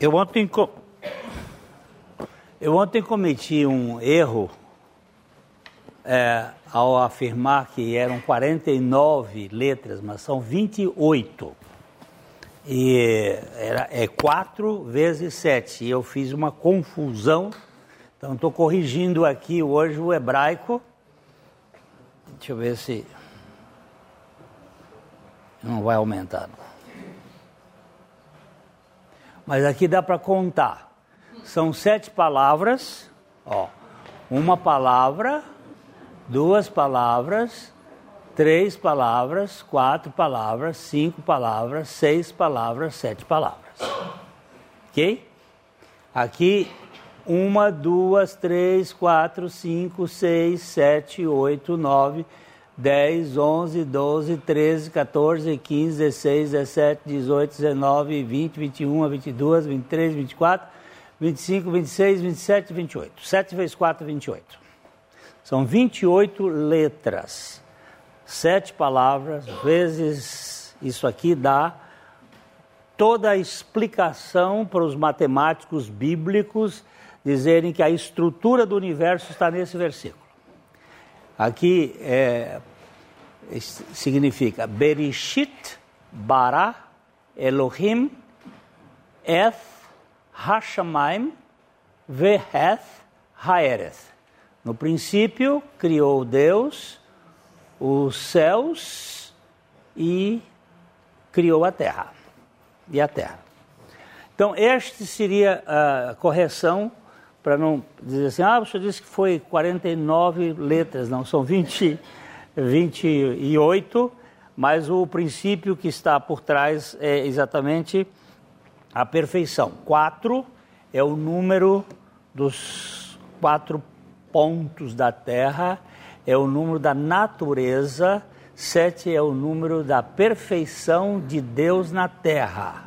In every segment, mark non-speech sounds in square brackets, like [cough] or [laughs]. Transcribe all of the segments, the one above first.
Eu ontem, eu ontem cometi um erro é, ao afirmar que eram 49 letras, mas são 28. E era, é 4 vezes 7. E eu fiz uma confusão. Então estou corrigindo aqui hoje o hebraico. Deixa eu ver se. Não vai aumentar. Não. Mas aqui dá para contar. São sete palavras. Ó, uma palavra, duas palavras, três palavras, quatro palavras, cinco palavras, seis palavras, sete palavras. Ok? Aqui, uma, duas, três, quatro, cinco, seis, sete, oito, nove, dez, onze, doze, treze, 14, 15, 16, 17, 18, 19, 20, 21, 22, 23, 24, 25, 26, 27, 28. 7 vezes 4, 28. São 28 letras. Sete palavras, vezes isso aqui dá toda a explicação para os matemáticos bíblicos dizerem que a estrutura do universo está nesse versículo. Aqui é, significa Berishit bara Elohim eth hashamayim veheth haereth. No princípio criou Deus os céus e criou a terra. E a terra. Então, este seria a correção para não dizer assim, ah, você disse que foi 49 letras, não, são 20, 28, mas o princípio que está por trás é exatamente a perfeição. Quatro é o número dos quatro pontos da Terra, é o número da natureza, sete é o número da perfeição de Deus na Terra.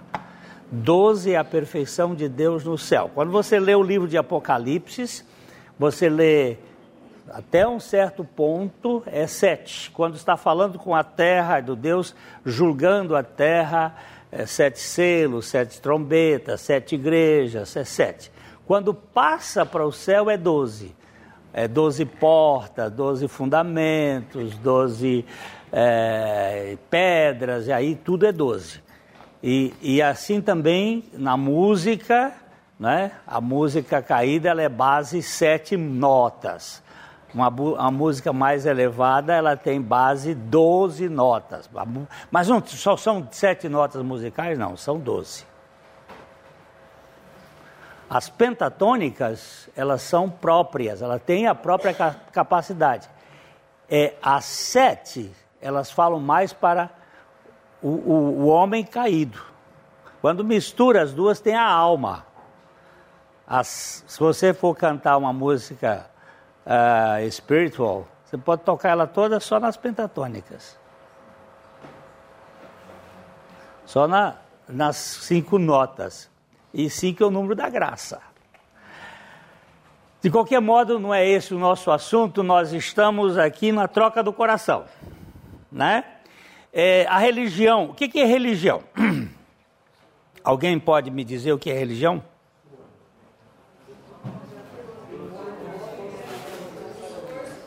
12 é a perfeição de Deus no céu. Quando você lê o livro de Apocalipse, você lê até um certo ponto, é sete. Quando está falando com a terra, do Deus julgando a terra, é sete selos, sete trombetas, sete igrejas, é sete. Quando passa para o céu, é doze. É doze portas, doze fundamentos, doze é, pedras, e aí tudo é doze. E, e assim também na música, né? a música caída ela é base sete notas. Uma, a música mais elevada ela tem base 12 notas. Mas não só são sete notas musicais, não, são 12. As pentatônicas, elas são próprias, ela tem a própria capacidade. É, as sete, elas falam mais para o, o, o homem caído. Quando mistura as duas, tem a alma. As, se você for cantar uma música uh, spiritual, você pode tocar ela toda só nas pentatônicas. Só na, nas cinco notas. E cinco é o número da graça. De qualquer modo, não é esse o nosso assunto, nós estamos aqui na troca do coração. Né? É, a religião, o que, que é religião? [clears throat] Alguém pode me dizer o que é religião?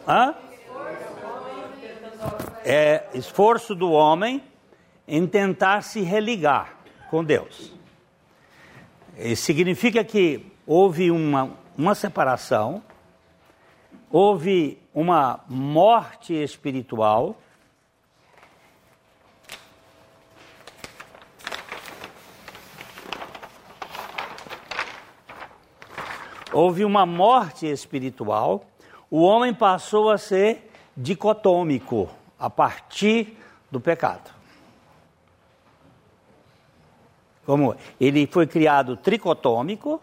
Hã? É esforço do homem em tentar se religar com Deus. Significa que houve uma, uma separação, houve uma morte espiritual. Houve uma morte espiritual, o homem passou a ser dicotômico a partir do pecado. Como ele foi criado tricotômico,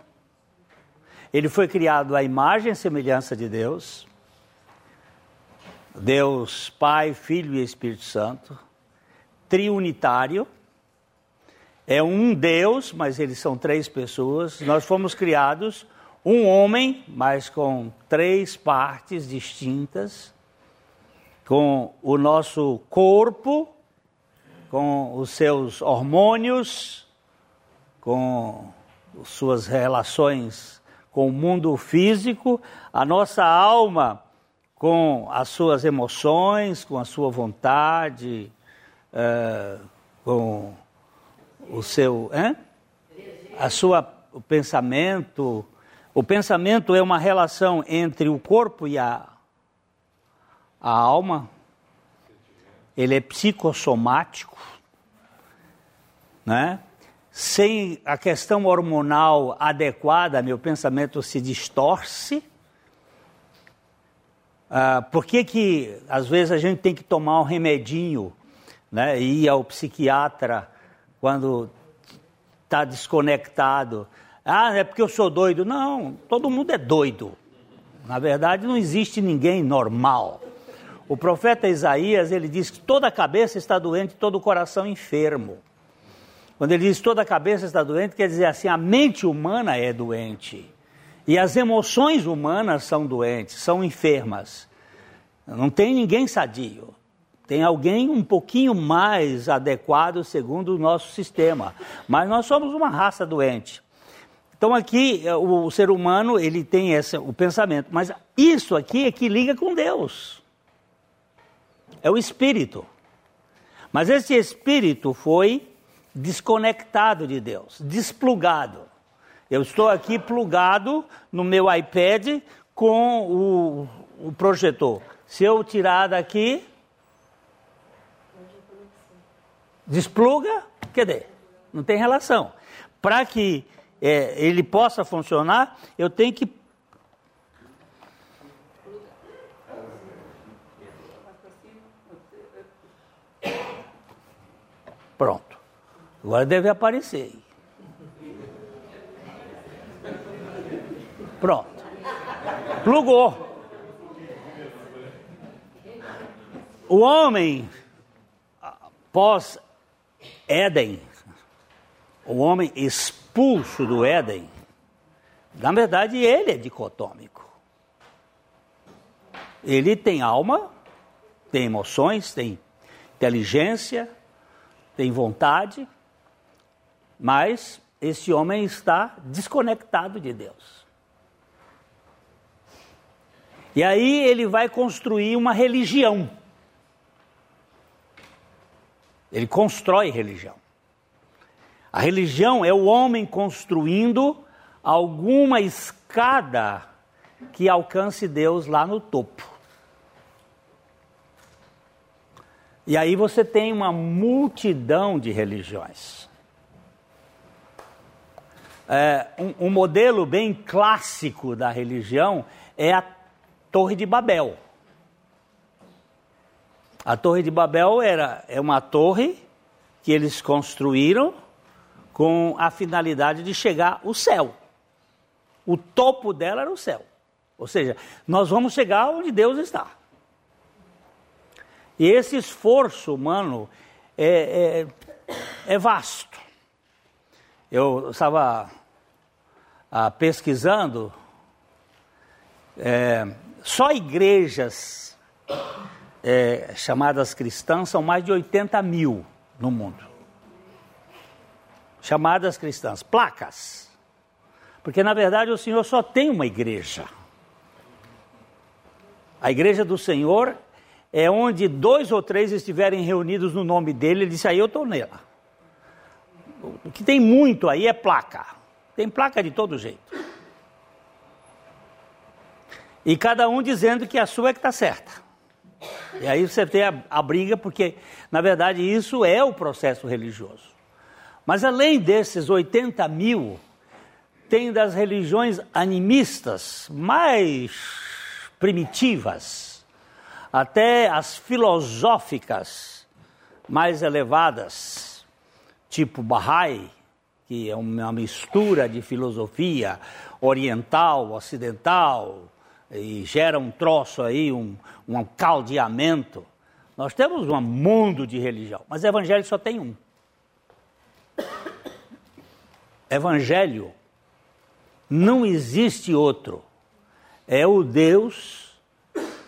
ele foi criado à imagem e semelhança de Deus, Deus Pai, Filho e Espírito Santo, triunitário, é um Deus, mas eles são três pessoas. Nós fomos criados um homem, mas com três partes distintas, com o nosso corpo, com os seus hormônios, com suas relações com o mundo físico, a nossa alma com as suas emoções, com a sua vontade, uh, com o seu, hein? a sua o pensamento. O pensamento é uma relação entre o corpo e a, a alma. Ele é psicossomático, né? Sem a questão hormonal adequada, meu pensamento se distorce. Ah, por que, que às vezes a gente tem que tomar um remedinho, né? E ir ao psiquiatra quando está desconectado? Ah, é porque eu sou doido. Não, todo mundo é doido. Na verdade, não existe ninguém normal. O profeta Isaías, ele diz que toda a cabeça está doente, todo o coração enfermo. Quando ele diz toda a cabeça está doente, quer dizer assim, a mente humana é doente. E as emoções humanas são doentes, são enfermas. Não tem ninguém sadio. Tem alguém um pouquinho mais adequado segundo o nosso sistema. Mas nós somos uma raça doente. Então aqui o, o ser humano ele tem esse, o pensamento, mas isso aqui é que liga com Deus é o espírito. Mas esse espírito foi desconectado de Deus, desplugado. Eu estou aqui plugado no meu iPad com o, o projetor. Se eu tirar daqui, despluga, cadê? Não tem relação. Para que é, ele possa funcionar, eu tenho que Pronto. Agora deve aparecer. Pronto. Plugou. O homem, pós Éden, o homem expulso do Éden, na verdade ele é dicotômico. Ele tem alma, tem emoções, tem inteligência, tem vontade, mas esse homem está desconectado de Deus. E aí ele vai construir uma religião. Ele constrói religião. A religião é o homem construindo alguma escada que alcance Deus lá no topo. E aí você tem uma multidão de religiões. É, um, um modelo bem clássico da religião é a Torre de Babel. A Torre de Babel era, é uma torre que eles construíram com a finalidade de chegar ao céu. O topo dela era o céu. Ou seja, nós vamos chegar onde Deus está. E esse esforço humano é, é, é vasto. Eu estava ah, pesquisando, é, só igrejas é, chamadas cristãs são mais de 80 mil no mundo. Chamadas cristãs, placas. Porque na verdade o Senhor só tem uma igreja. A igreja do Senhor é onde dois ou três estiverem reunidos no nome dele, ele disse, aí eu estou nela. O que tem muito aí é placa. Tem placa de todo jeito. E cada um dizendo que a sua é que está certa. E aí você tem a, a briga, porque, na verdade, isso é o processo religioso. Mas além desses 80 mil, tem das religiões animistas mais primitivas, até as filosóficas mais elevadas, tipo Bahá'í, que é uma mistura de filosofia oriental, ocidental, e gera um troço aí, um, um caldeamento. Nós temos um mundo de religião, mas evangelho só tem um. Evangelho não existe outro. É o Deus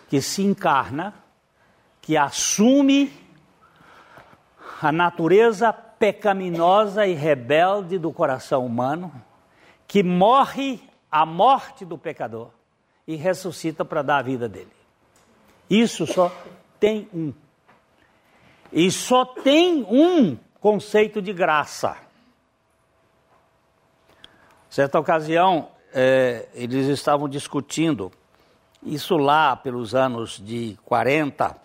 que se encarna, que assume a natureza pecaminosa e rebelde do coração humano que morre a morte do pecador e ressuscita para dar a vida dele. Isso só tem um. E só tem um conceito de graça. Certa ocasião, é, eles estavam discutindo, isso lá pelos anos de 40,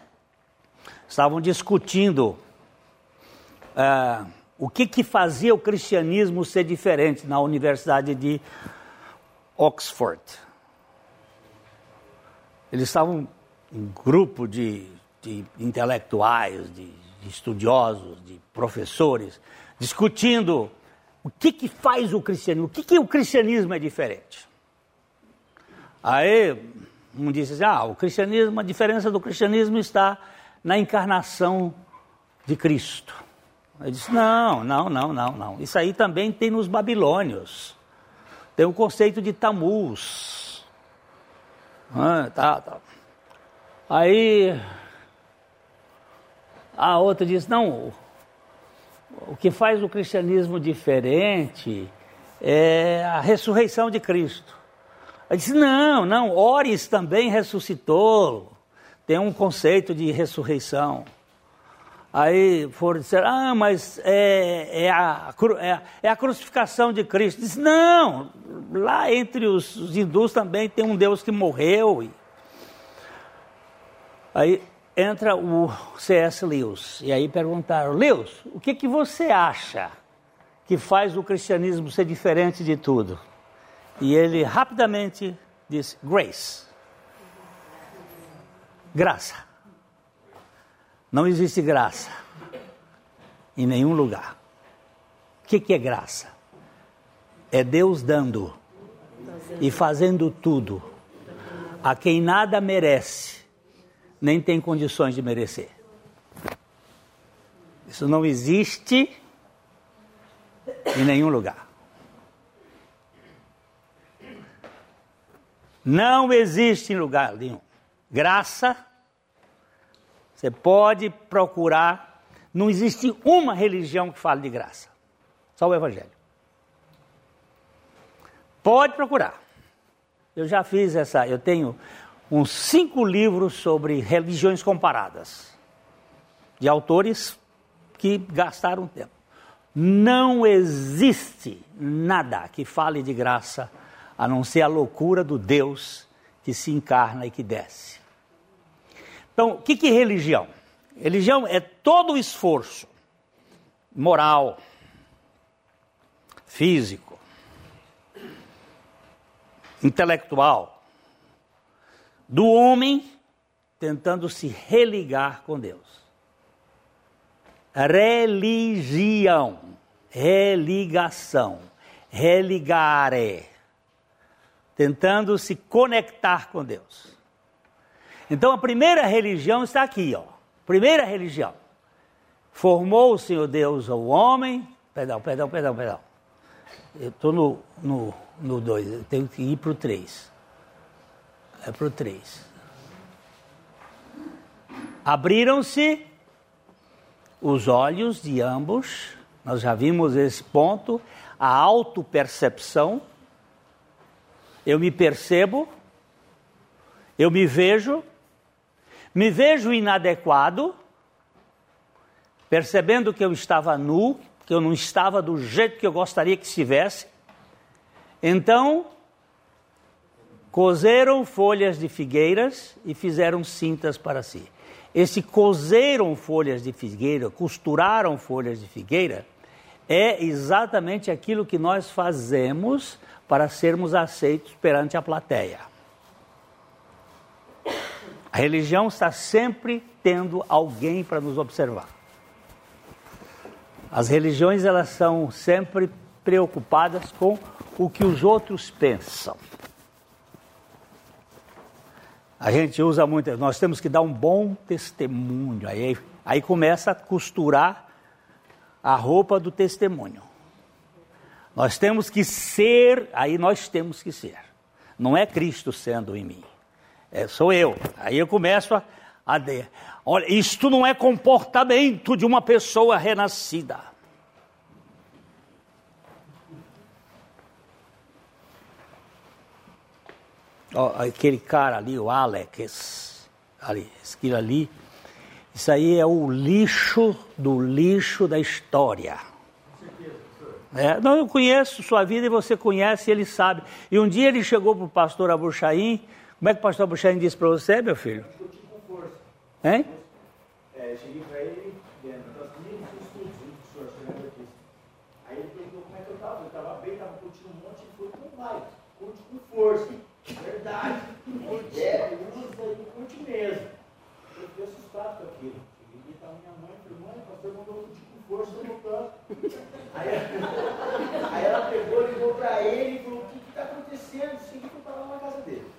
estavam discutindo é, o que, que fazia o cristianismo ser diferente na Universidade de Oxford. Eles estavam em grupo de, de intelectuais, de, de estudiosos, de professores, discutindo o que, que faz o cristianismo, o que, que o cristianismo é diferente. Aí um disse assim, ah, o cristianismo, a diferença do cristianismo está na encarnação de Cristo. Eu disse, não, não, não, não, não. Isso aí também tem nos babilônios. Tem o conceito de Tamuz. Ah, tá, tá. Aí a outra disse, não, o que faz o cristianismo diferente é a ressurreição de Cristo. Aí disse, não, não, Ores também ressuscitou. Tem um conceito de ressurreição. Aí foram dizer, ah, mas é, é, a, é, é, a, crucificação de Cristo. Disse, não, lá entre os, os hindus também tem um Deus que morreu. Aí entra o C.S. Lewis, e aí perguntaram, Lewis, o que, que você acha que faz o cristianismo ser diferente de tudo? E ele rapidamente disse, grace. Graça. Não existe graça em nenhum lugar. O que, que é graça? É Deus dando e fazendo tudo a quem nada merece, nem tem condições de merecer. Isso não existe em nenhum lugar. Não existe em lugar nenhum. Graça você pode procurar, não existe uma religião que fale de graça, só o Evangelho. Pode procurar. Eu já fiz essa, eu tenho uns cinco livros sobre religiões comparadas, de autores que gastaram tempo. Não existe nada que fale de graça a não ser a loucura do Deus que se encarna e que desce. Então, o que, que é religião? Religião é todo o esforço moral, físico, intelectual do homem tentando se religar com Deus. Religião, religação, religare, tentando se conectar com Deus. Então a primeira religião está aqui, ó. Primeira religião. Formou o Senhor Deus ao homem. Perdão, perdão, perdão, perdão. Eu estou no 2, no, no dois, eu tenho que ir para o 3. É para o 3. Abriram-se os olhos de ambos, nós já vimos esse ponto, a autopercepção. Eu me percebo, eu me vejo, me vejo inadequado, percebendo que eu estava nu, que eu não estava do jeito que eu gostaria que estivesse. Então, cozeram folhas de figueiras e fizeram cintas para si. Esse cozeram folhas de figueira, costuraram folhas de figueira, é exatamente aquilo que nós fazemos para sermos aceitos perante a plateia. A religião está sempre tendo alguém para nos observar. As religiões elas são sempre preocupadas com o que os outros pensam. A gente usa muito, nós temos que dar um bom testemunho. Aí, aí começa a costurar a roupa do testemunho. Nós temos que ser, aí nós temos que ser. Não é Cristo sendo em mim. É, sou eu. Aí eu começo a, a olha, isto não é comportamento de uma pessoa renascida. Aquele cara ali, o Alex, ali, aquilo ali, isso aí é o lixo do lixo da história. É, não, eu conheço sua vida e você conhece, ele sabe. E um dia ele chegou para o pastor Abuchaim. Como é que o pastor Abuchaim disse para você, meu filho? discutir com força. Hein? É, cheguei para ele. Aí ele perguntou como é que eu estava. Eu estava bem, estava curtindo um monte, ele falou, não vai, curte com força. Verdade. É, usa aí, curte mesmo. Eu fiquei assustado com aquilo. Cheguei e estava minha mãe, falei, mãe, o pastor mandou curtir com força, eu não canto. Aí, aí ela pegou, ligou para ele e falou, o que está acontecendo? Segui que eu estava lá na casa dele.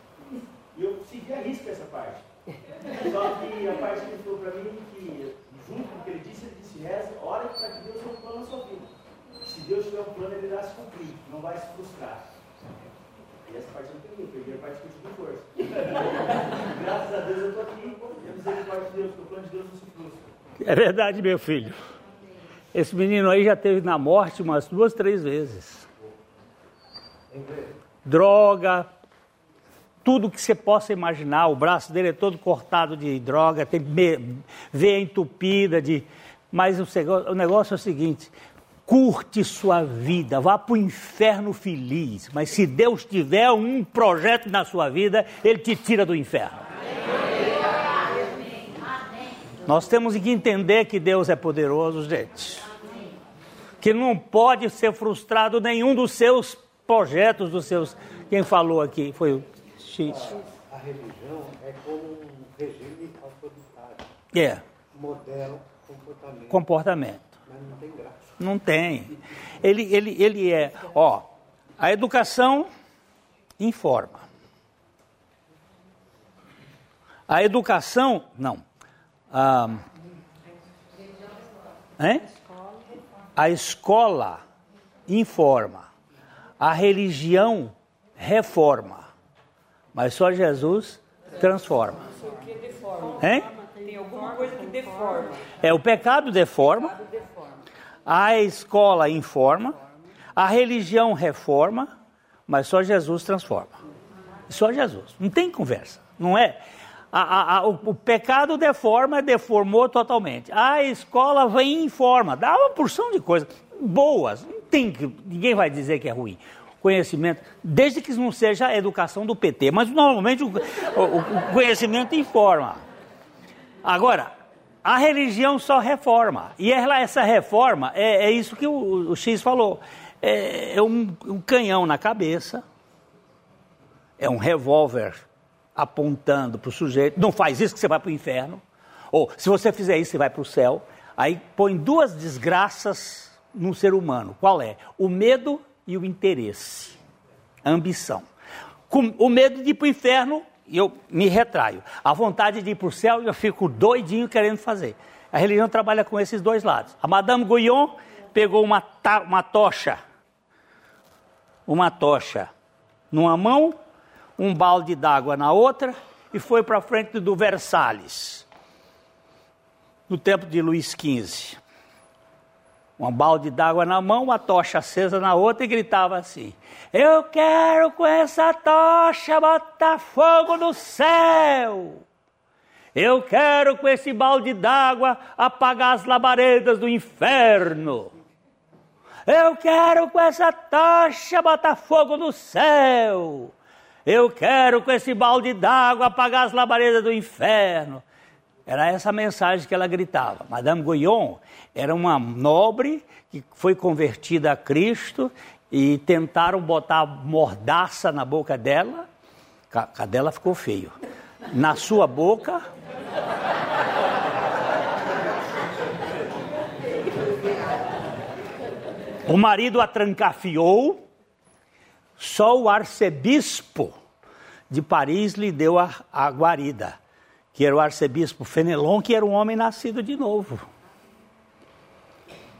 E eu segui a risca essa parte. Só que a parte que ele falou para mim que, junto com o que ele disse, ele disse, reza, ora para que Deus tenha um plano na sua vida. Se Deus tiver um plano, ele irá se cumprir, não vai se frustrar. E essa parte eu não peguei, eu peguei a parte que eu tive força. [laughs] Graças a Deus eu estou aqui, e a misericórdia de Deus, porque o plano de Deus não se frustra. É verdade, meu filho. Esse menino aí já teve na morte umas duas, três vezes. Droga, tudo que você possa imaginar. O braço dele é todo cortado de droga, tem veia entupida de. Mas o negócio é o seguinte: curte sua vida, vá para o inferno feliz. Mas se Deus tiver um projeto na sua vida, Ele te tira do inferno. Nós temos que entender que Deus é poderoso, gente. Que não pode ser frustrado nenhum dos seus projetos, dos seus. Quem falou aqui foi o X. A religião é como um regime autoritário, É, modelo comportamento, comportamento. mas não tem graça. Não tem. Ele, ele, ele é. Ó, a educação informa. A educação. Não. Ah, hein? A escola informa. A religião reforma. Mas só Jesus transforma. que deforma. Hein? Tem alguma coisa que deforma. É, o pecado deforma. A escola informa, a religião reforma, mas só Jesus transforma. Só Jesus. Não tem conversa. Não é? A- a- a- o, o pecado deforma, deformou totalmente. A escola vem e informa, dá uma porção de coisas boas. Não tem ninguém vai dizer que é ruim. Conhecimento, desde que não seja a educação do PT, mas normalmente o, o- o conhecimento informa. Agora, a religião só reforma. E ela- essa reforma é, é isso que o, o X falou. É, é um, um canhão na cabeça, é um revólver apontando para o sujeito. Não faz isso que você vai para o inferno. Ou se você fizer isso, você vai para o céu. Aí põe duas desgraças no ser humano. Qual é? O medo e o interesse. A ambição. Com o medo de ir para o inferno, eu me retraio. A vontade de ir para o céu, eu fico doidinho querendo fazer. A religião trabalha com esses dois lados. A Madame Guyon pegou uma, uma tocha, uma tocha numa mão, um balde d'água na outra e foi para frente do Versalhes, no tempo de Luís XV. Um balde d'água na mão, uma tocha acesa na outra e gritava assim: Eu quero com essa tocha botar fogo no céu. Eu quero com esse balde d'água apagar as labaredas do inferno. Eu quero com essa tocha botar fogo no céu. Eu quero com esse balde d'água apagar as labaredas do inferno. Era essa a mensagem que ela gritava. Madame Guyon era uma nobre que foi convertida a Cristo e tentaram botar mordaça na boca dela. A dela ficou feio. Na sua boca. O marido a trancafiou. Só o arcebispo de Paris lhe deu a, a guarida, que era o arcebispo Fenelon, que era um homem nascido de novo.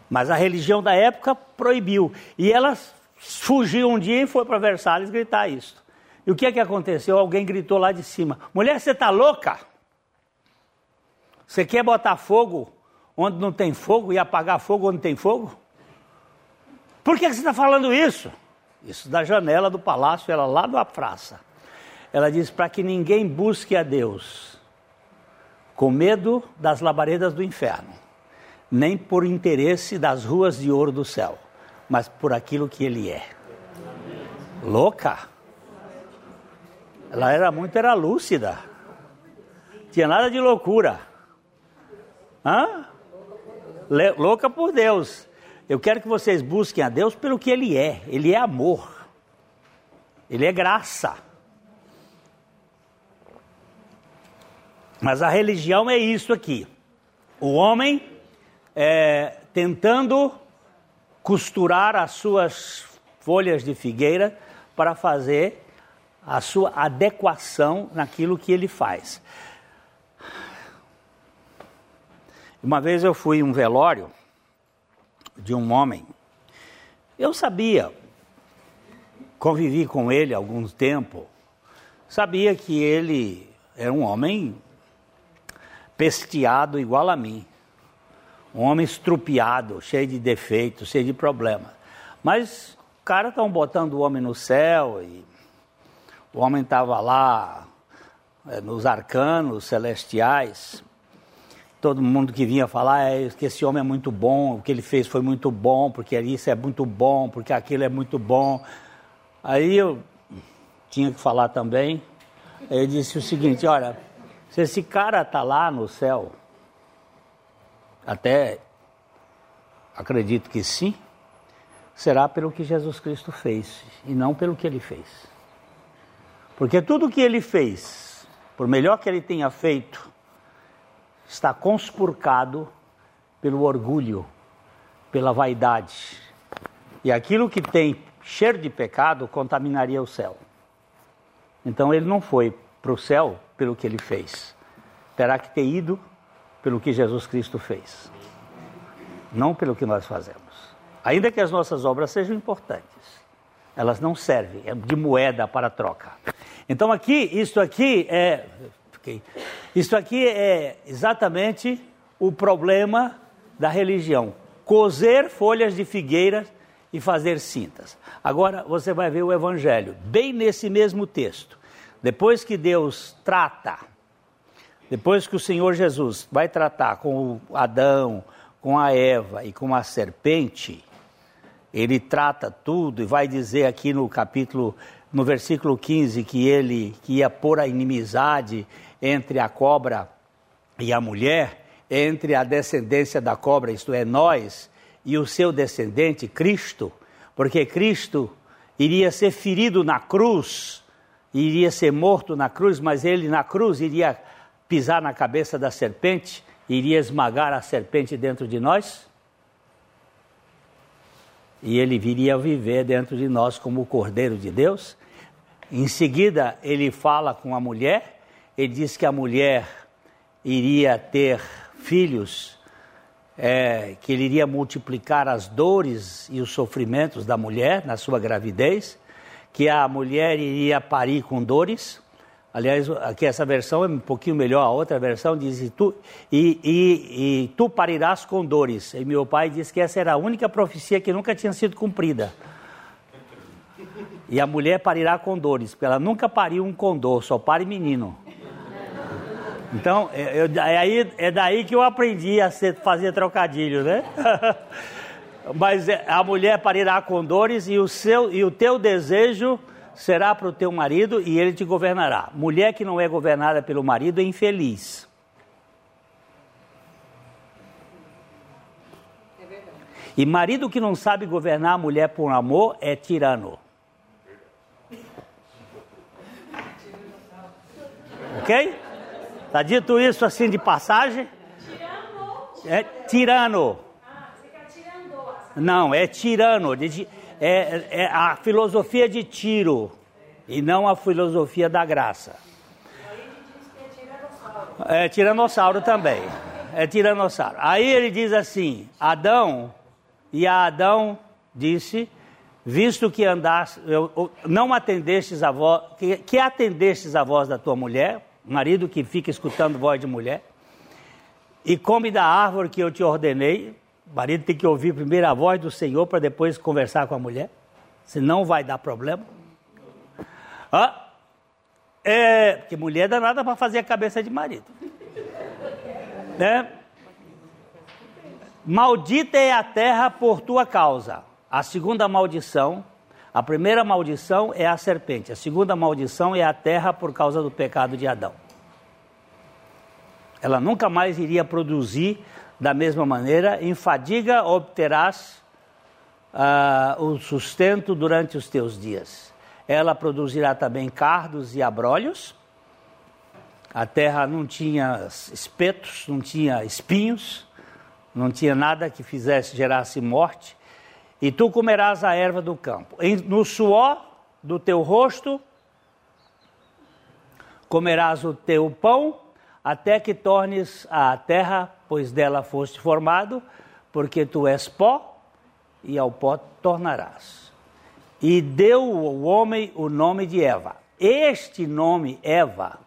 Mas a religião da época proibiu. E ela fugiu um dia e foi para Versalhes gritar isso. E o que é que aconteceu? Alguém gritou lá de cima: Mulher, você está louca? Você quer botar fogo onde não tem fogo e apagar fogo onde tem fogo? Por que, você está falando isso? Isso da janela do palácio, ela lá da praça. Ela diz para que ninguém busque a Deus com medo das labaredas do inferno, nem por interesse das ruas de ouro do céu, mas por aquilo que ele é. Louca. Ela era muito era lúcida. Tinha nada de loucura. Hã? Louca por Deus. Eu quero que vocês busquem a Deus pelo que Ele é. Ele é amor. Ele é graça. Mas a religião é isso aqui. O homem é, tentando costurar as suas folhas de figueira para fazer a sua adequação naquilo que ele faz. Uma vez eu fui um velório de um homem. Eu sabia, convivi com ele algum tempo, sabia que ele era um homem pesteado igual a mim. Um homem estrupiado, cheio de defeitos, cheio de problemas. Mas o cara estão botando o homem no céu e o homem estava lá eh, nos arcanos celestiais. Todo mundo que vinha falar é que esse homem é muito bom, o que ele fez foi muito bom, porque isso é muito bom, porque aquilo é muito bom. Aí eu tinha que falar também. Eu disse o seguinte: olha, se esse cara está lá no céu, até acredito que sim, será pelo que Jesus Cristo fez e não pelo que ele fez. Porque tudo que ele fez, por melhor que ele tenha feito, está conspurcado pelo orgulho, pela vaidade. E aquilo que tem cheiro de pecado contaminaria o céu. Então ele não foi para o céu pelo que ele fez, terá que ter ido pelo que Jesus Cristo fez, não pelo que nós fazemos. Ainda que as nossas obras sejam importantes, elas não servem é de moeda para troca. Então aqui, isto aqui é, isto aqui é exatamente o problema da religião: cozer folhas de figueira e fazer cintas. Agora você vai ver o Evangelho, bem nesse mesmo texto. Depois que Deus trata, depois que o Senhor Jesus vai tratar com Adão, com a Eva e com a serpente, ele trata tudo e vai dizer aqui no capítulo, no versículo 15, que ele que ia pôr a inimizade entre a cobra e a mulher, entre a descendência da cobra, isto é, nós, e o seu descendente, Cristo, porque Cristo iria ser ferido na cruz, iria ser morto na cruz, mas ele na cruz iria pisar na cabeça da serpente, iria esmagar a serpente dentro de nós? E ele viria viver dentro de nós como o Cordeiro de Deus. Em seguida, ele fala com a mulher, ele diz que a mulher iria ter filhos, é, que ele iria multiplicar as dores e os sofrimentos da mulher na sua gravidez, que a mulher iria parir com dores. Aliás, aqui essa versão é um pouquinho melhor, a outra versão diz: e tu, e, e, e tu parirás com dores. E meu pai disse que essa era a única profecia que nunca tinha sido cumprida. E a mulher parirá com dores, porque ela nunca pariu um condor, só pare menino. Então, eu, é, aí, é daí que eu aprendi a ser, fazer trocadilho, né? [laughs] Mas a mulher parirá com dores e o, seu, e o teu desejo será para o teu marido e ele te governará. Mulher que não é governada pelo marido é infeliz. E marido que não sabe governar a mulher por amor é tirano. Ok? Tá dito isso assim de passagem? É tirano. Não, é tirano. É, é a filosofia de tiro e não a filosofia da graça. É tiranossauro também. É tiranossauro. Aí ele diz assim: Adão, e a Adão disse: Visto que andaste, não atendestes a voz, que, que atendestes a voz da tua mulher, marido que fica escutando voz de mulher, e come da árvore que eu te ordenei, o marido tem que ouvir primeiro a voz do Senhor para depois conversar com a mulher, senão vai dar problema. Ah, É, porque mulher dá nada para fazer a cabeça de marido. Né? Maldita é a terra por tua causa. A segunda maldição, a primeira maldição é a serpente, a segunda maldição é a terra por causa do pecado de Adão. Ela nunca mais iria produzir da mesma maneira, em fadiga obterás uh, o sustento durante os teus dias. Ela produzirá também cardos e abrolhos. A terra não tinha espetos, não tinha espinhos, não tinha nada que fizesse gerasse morte e tu comerás a erva do campo. No suor do teu rosto comerás o teu pão, até que tornes a terra, pois dela foste formado, porque tu és pó, e ao pó tornarás. E deu o homem o nome de Eva. Este nome, Eva,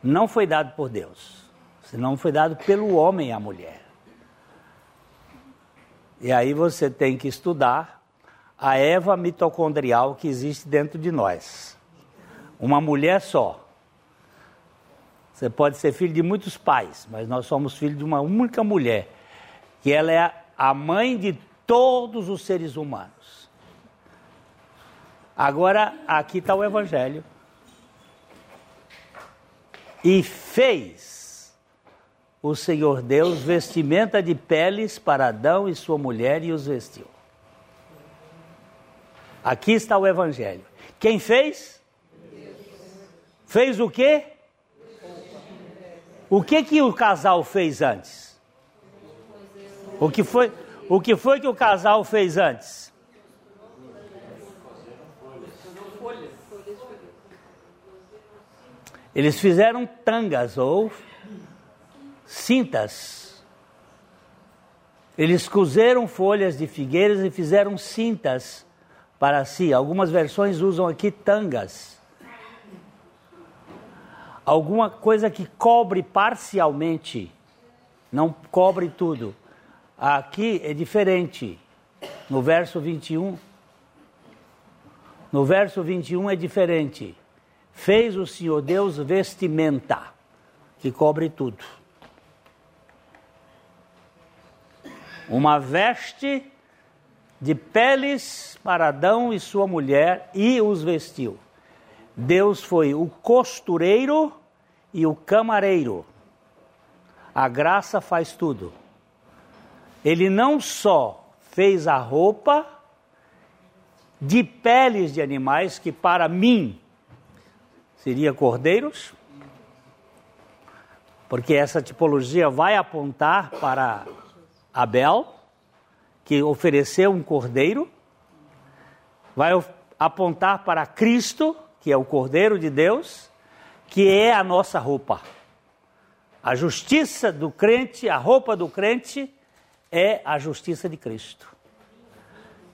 não foi dado por Deus, senão foi dado pelo homem à mulher. E aí você tem que estudar a Eva mitocondrial que existe dentro de nós. Uma mulher só. Você pode ser filho de muitos pais, mas nós somos filhos de uma única mulher, que ela é a mãe de todos os seres humanos. Agora, aqui está o Evangelho. E fez o Senhor Deus vestimenta de peles para Adão e sua mulher e os vestiu. Aqui está o Evangelho. Quem fez? Fez o quê? O que que o casal fez antes? O que foi? O que foi que o casal fez antes? Eles fizeram tangas ou cintas. Eles cozeram folhas de figueiras e fizeram cintas para si. Algumas versões usam aqui tangas. Alguma coisa que cobre parcialmente, não cobre tudo. Aqui é diferente. No verso 21, no verso 21 é diferente. Fez o Senhor Deus vestimenta, que cobre tudo. uma veste de peles para Adão e sua mulher e os vestiu. Deus foi o costureiro e o camareiro. A graça faz tudo. Ele não só fez a roupa de peles de animais, que para mim seria cordeiros, porque essa tipologia vai apontar para Abel, que ofereceu um cordeiro, vai apontar para Cristo, que é o Cordeiro de Deus, que é a nossa roupa. A justiça do crente, a roupa do crente é a justiça de Cristo.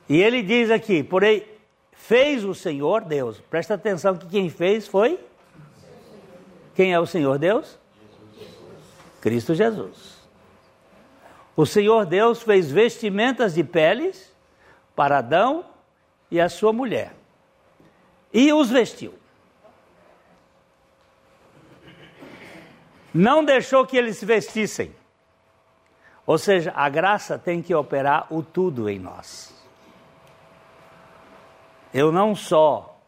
E ele diz aqui, porém, fez o Senhor Deus. Presta atenção que quem fez foi quem é o Senhor Deus? Cristo Jesus. O Senhor Deus fez vestimentas de peles para Adão e a sua mulher e os vestiu. Não deixou que eles se vestissem. Ou seja, a graça tem que operar o tudo em nós. Eu não só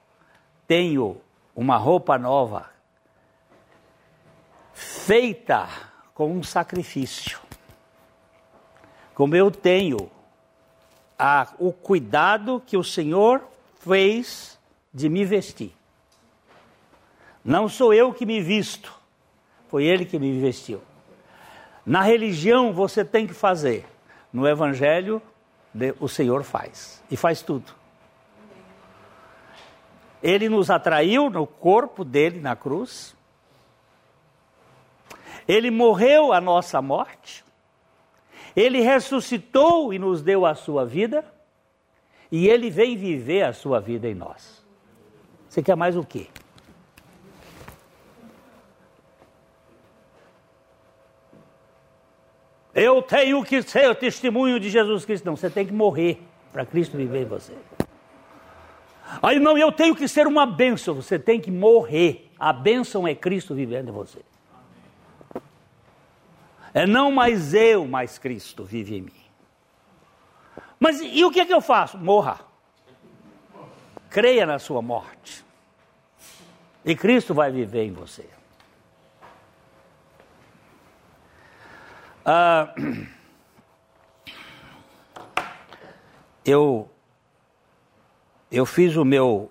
tenho uma roupa nova feita com um sacrifício, como eu tenho a, o cuidado que o Senhor fez de me vestir. Não sou eu que me visto, foi Ele que me vestiu. Na religião você tem que fazer, no Evangelho o Senhor faz, e faz tudo. Ele nos atraiu no corpo dele na cruz, ele morreu a nossa morte, ele ressuscitou e nos deu a sua vida, e ele vem viver a sua vida em nós. Você quer mais o quê? Eu tenho que ser testemunho de Jesus Cristo. Não, você tem que morrer para Cristo viver em você. Aí não, eu tenho que ser uma bênção. Você tem que morrer. A bênção é Cristo vivendo em você. É não mais eu, mas Cristo vive em mim. Mas e o que é que eu faço? Morra. Creia na sua morte. E Cristo vai viver em você. Ah, eu eu fiz o meu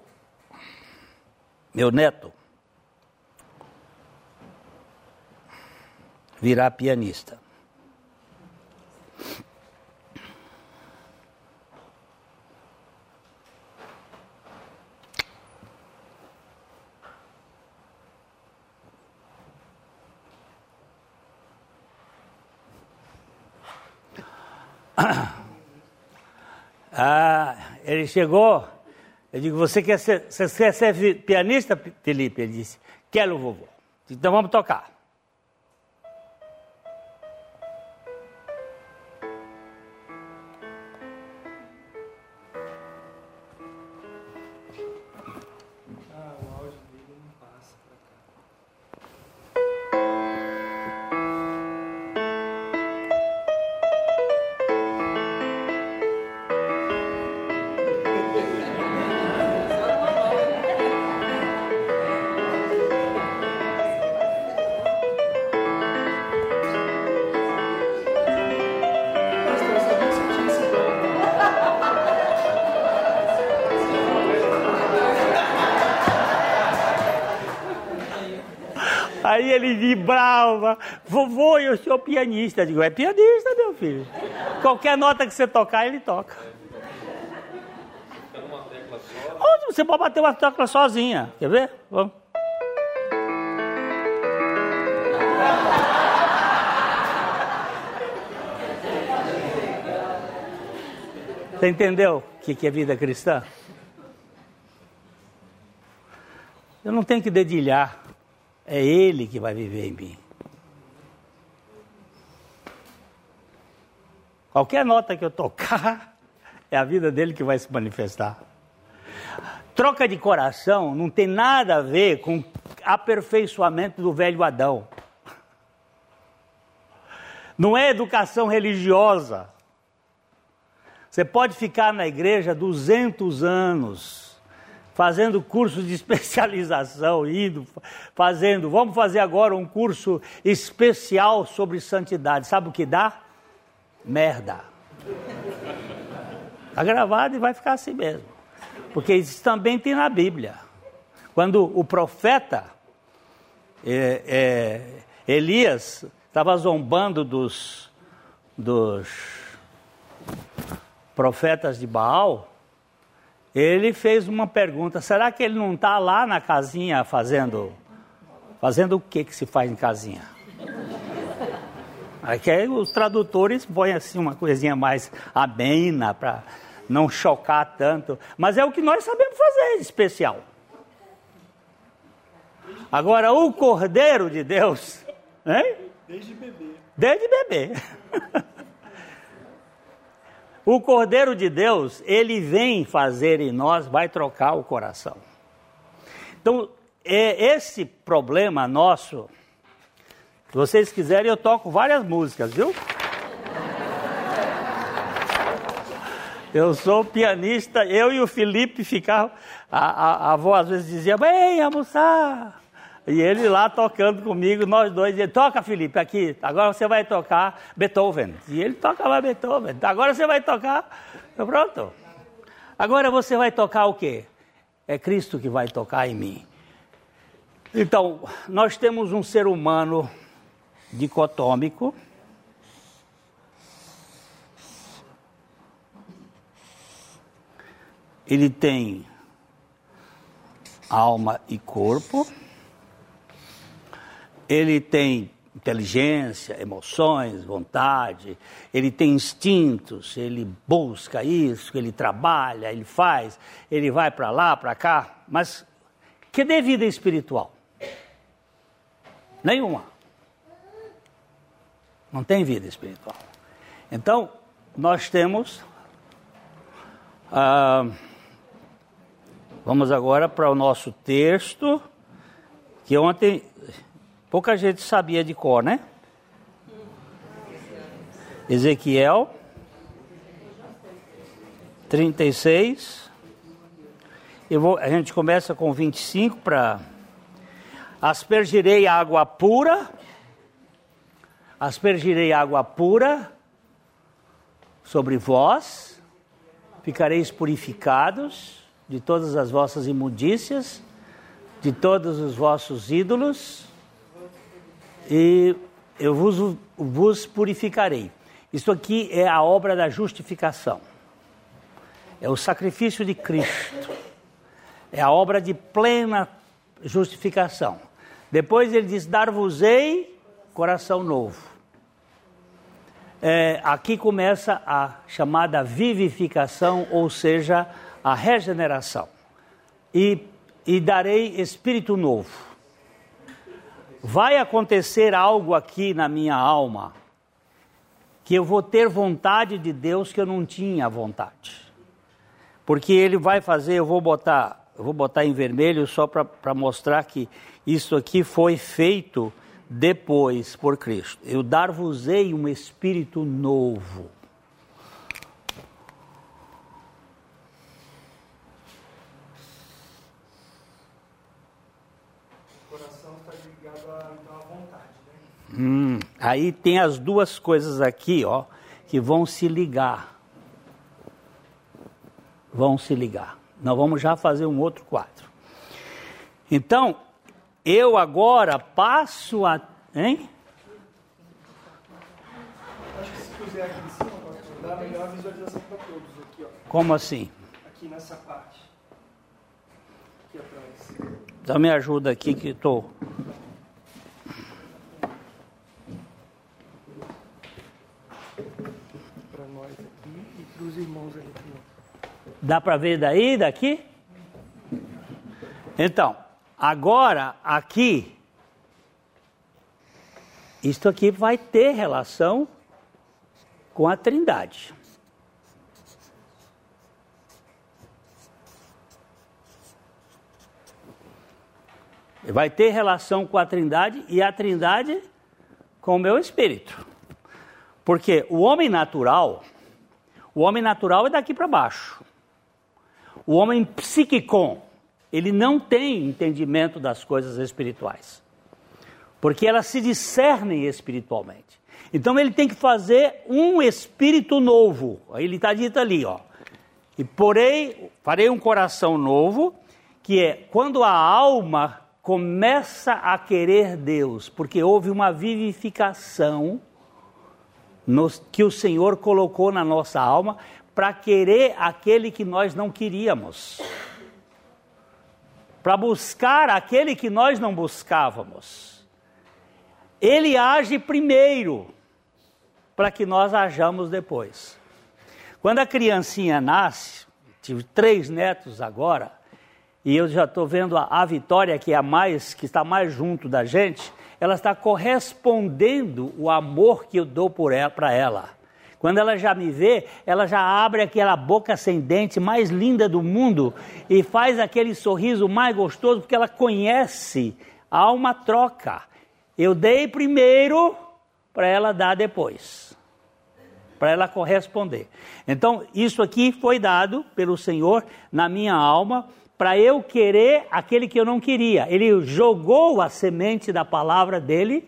meu neto virar pianista. [coughs] Ah, ele chegou, eu digo, você quer ser, você quer ser pianista, Felipe? Ele disse, quero, vovô. Então vamos tocar. Ele vibrava, vovô, eu sou pianista. Eu digo, é pianista, meu filho. Qualquer nota que você tocar, ele toca. Onde você pode bater uma tecla sozinha? Quer ver? Vamos. Você entendeu o que é vida cristã? Eu não tenho que dedilhar. É Ele que vai viver em mim. Qualquer nota que eu tocar, [laughs] é a vida dele que vai se manifestar. Troca de coração não tem nada a ver com aperfeiçoamento do velho Adão. Não é educação religiosa. Você pode ficar na igreja 200 anos fazendo cursos de especialização, indo, fazendo. Vamos fazer agora um curso especial sobre santidade. Sabe o que dá? Merda. Está gravado e vai ficar assim mesmo. Porque isso também tem na Bíblia. Quando o profeta é, é, Elias estava zombando dos, dos profetas de Baal, ele fez uma pergunta: será que ele não está lá na casinha fazendo. Fazendo o que que se faz em casinha? Aqui os tradutores põem assim uma coisinha mais amena para não chocar tanto, mas é o que nós sabemos fazer especial. Agora o Cordeiro de Deus, hein? Desde bebê. Desde bebê. [laughs] O Cordeiro de Deus, ele vem fazer em nós, vai trocar o coração. Então, é esse problema nosso, se vocês quiserem, eu toco várias músicas, viu? Eu sou pianista, eu e o Felipe ficavam. A, a, a avó às vezes dizia: Vem almoçar. E ele lá tocando comigo, nós dois, ele toca, Felipe, aqui, agora você vai tocar Beethoven. E ele toca lá Beethoven. Agora você vai tocar, pronto. Agora você vai tocar o quê? É Cristo que vai tocar em mim. Então, nós temos um ser humano dicotômico. Ele tem alma e corpo ele tem inteligência, emoções, vontade, ele tem instintos, ele busca isso, ele trabalha, ele faz, ele vai para lá, para cá, mas que dê vida espiritual? Nenhuma. Não tem vida espiritual. Então, nós temos ah, Vamos agora para o nosso texto, que ontem pouca gente sabia de cor, né? Ezequiel 36. Eu vou, a gente começa com 25 para. Aspergirei água pura, aspergirei água pura sobre vós, ficareis purificados de todas as vossas imundícias, de todos os vossos ídolos, e eu vos, vos purificarei. Isso aqui é a obra da justificação. É o sacrifício de Cristo. É a obra de plena justificação. Depois ele diz: Dar-vos-ei coração novo. É, aqui começa a chamada vivificação, ou seja, a regeneração. E, e darei espírito novo. Vai acontecer algo aqui na minha alma que eu vou ter vontade de Deus que eu não tinha vontade. Porque ele vai fazer, eu vou botar, eu vou botar em vermelho só para mostrar que isso aqui foi feito depois por Cristo. Eu dar-vos-ei um espírito novo. O coração está ligado à, então, à vontade, né? Hum, aí tem as duas coisas aqui, ó, que vão se ligar. Vão se ligar. Nós vamos já fazer um outro quadro. Então, eu agora passo a. Hein? Acho que se puser aqui em cima, dá a melhor visualização para todos aqui, ó. Como assim? Aqui nessa parte. Aqui atrás. Então me ajuda aqui que estou. Para nós aqui e para os irmãos ali. Dá para ver daí, daqui? Então, agora aqui, isto aqui vai ter relação com a Trindade. Vai ter relação com a Trindade e a Trindade com o meu espírito. Porque o homem natural, o homem natural é daqui para baixo. O homem psíquico, ele não tem entendimento das coisas espirituais. Porque elas se discernem espiritualmente. Então ele tem que fazer um espírito novo. Ele está dito ali, ó. E porei, farei um coração novo, que é quando a alma começa a querer Deus, porque houve uma vivificação nos, que o Senhor colocou na nossa alma para querer aquele que nós não queríamos, para buscar aquele que nós não buscávamos. Ele age primeiro para que nós hajamos depois. Quando a criancinha nasce, tive três netos agora, e eu já estou vendo a, a Vitória, que é a mais, que está mais junto da gente, ela está correspondendo o amor que eu dou para ela. Quando ela já me vê, ela já abre aquela boca sem dente mais linda do mundo e faz aquele sorriso mais gostoso, porque ela conhece, há uma troca. Eu dei primeiro para ela dar depois, para ela corresponder. Então, isso aqui foi dado pelo Senhor na minha alma para eu querer aquele que eu não queria. Ele jogou a semente da palavra dele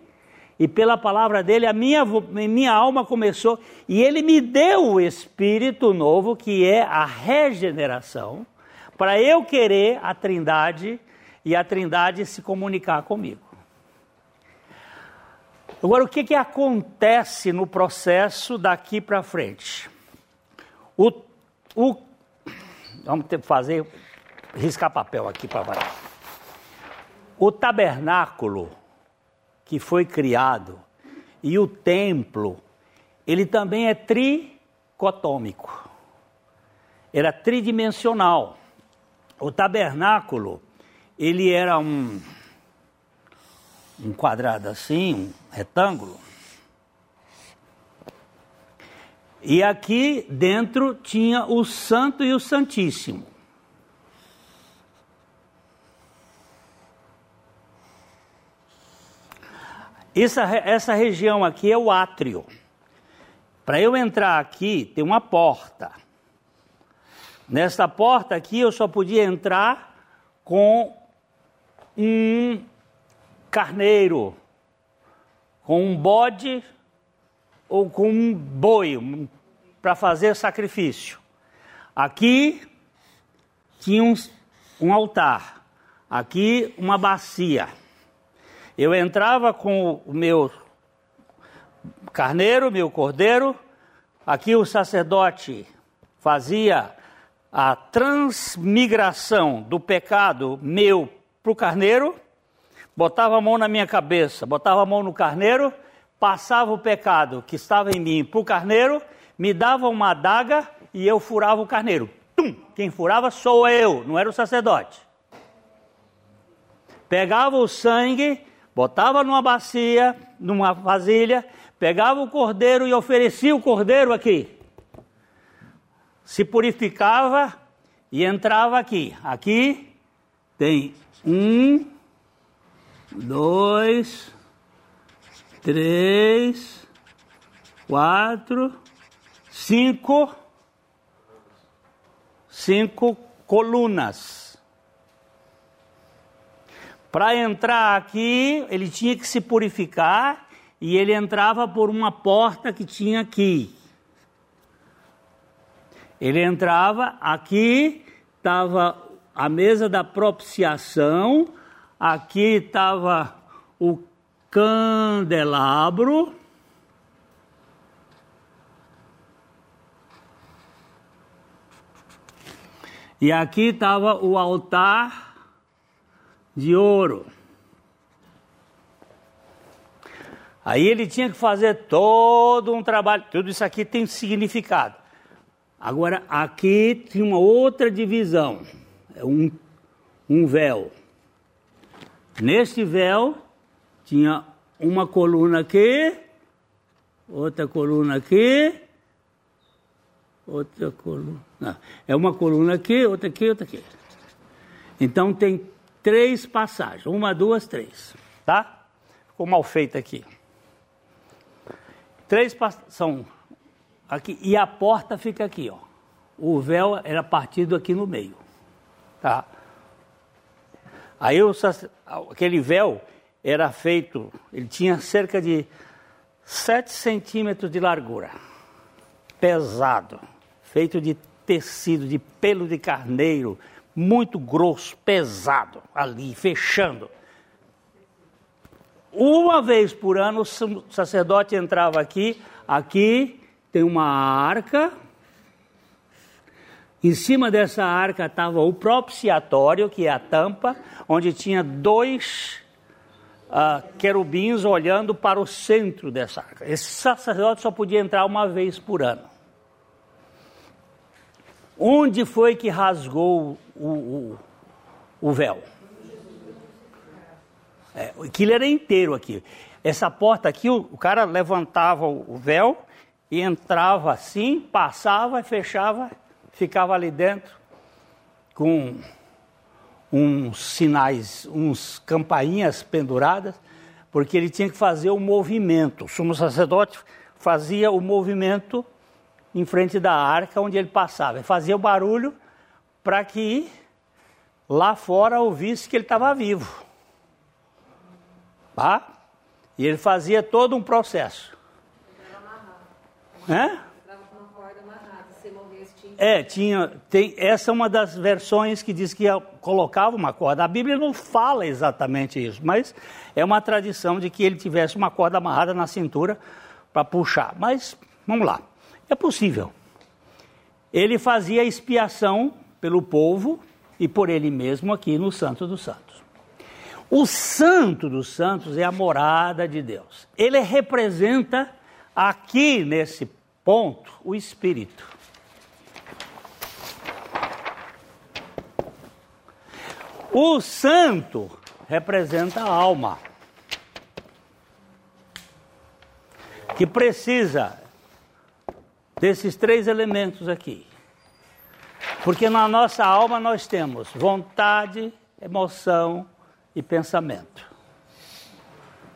e pela palavra dele a minha, minha alma começou e ele me deu o espírito novo que é a regeneração para eu querer a Trindade e a Trindade se comunicar comigo. Agora, o que, que acontece no processo daqui para frente? O, o, vamos ter, fazer riscar papel aqui para variar. O tabernáculo que foi criado e o templo, ele também é tricotômico. Era tridimensional. O tabernáculo, ele era um um quadrado assim, um retângulo. E aqui dentro tinha o Santo e o Santíssimo. Essa, essa região aqui é o átrio. Para eu entrar aqui, tem uma porta. Nesta porta aqui, eu só podia entrar com um carneiro, com um bode ou com um boi para fazer sacrifício. Aqui tinha um, um altar, aqui uma bacia. Eu entrava com o meu carneiro, meu cordeiro, aqui o sacerdote fazia a transmigração do pecado meu para o carneiro, botava a mão na minha cabeça, botava a mão no carneiro, passava o pecado que estava em mim para o carneiro, me dava uma adaga e eu furava o carneiro. Tum! Quem furava sou eu, não era o sacerdote. Pegava o sangue, botava numa bacia, numa vasilha, pegava o cordeiro e oferecia o cordeiro aqui. Se purificava e entrava aqui. Aqui tem um, dois, três, quatro, cinco, cinco colunas. Para entrar aqui, ele tinha que se purificar e ele entrava por uma porta que tinha aqui. Ele entrava, aqui estava a mesa da propiciação, aqui estava o candelabro. E aqui estava o altar de ouro. Aí ele tinha que fazer todo um trabalho, tudo isso aqui tem significado. Agora, aqui tinha uma outra divisão, é um, um véu. Neste véu tinha uma coluna aqui, outra coluna aqui, outra coluna. Não, é uma coluna aqui, outra aqui, outra aqui. Então tem três passagens, uma, duas, três, tá? Ficou mal feito aqui. Três são aqui e a porta fica aqui, ó. O véu era partido aqui no meio, tá? Aí o, aquele véu era feito, ele tinha cerca de 7 centímetros de largura, pesado, feito de tecido, de pelo de carneiro, muito grosso, pesado, ali, fechando. Uma vez por ano o sacerdote entrava aqui, aqui tem uma arca. Em cima dessa arca estava o propiciatório, que é a tampa, onde tinha dois uh, querubins olhando para o centro dessa arca. Esse sacerdote só podia entrar uma vez por ano. Onde foi que rasgou o, o, o véu? É, aquilo era inteiro aqui. Essa porta aqui, o, o cara levantava o, véu e entrava assim, passava, fechava, ficava ali dentro com uns sinais, uns campainhas penduradas, porque ele tinha que fazer o movimento. O sumo sacerdote fazia o movimento em frente da arca onde ele passava. Ele fazia o barulho para que lá fora ouvisse que ele estava vivo. Tá? E ele fazia todo um processo. Hã? É, tinha, tem, essa é uma das versões que diz que colocava uma corda. A Bíblia não fala exatamente isso, mas é uma tradição de que ele tivesse uma corda amarrada na cintura para puxar. Mas vamos lá, é possível. Ele fazia expiação pelo povo e por ele mesmo aqui no Santo dos Santos. O Santo dos Santos é a morada de Deus. Ele representa aqui nesse ponto o Espírito. O Santo representa a alma. Que precisa desses três elementos aqui. Porque na nossa alma nós temos vontade, emoção e pensamento.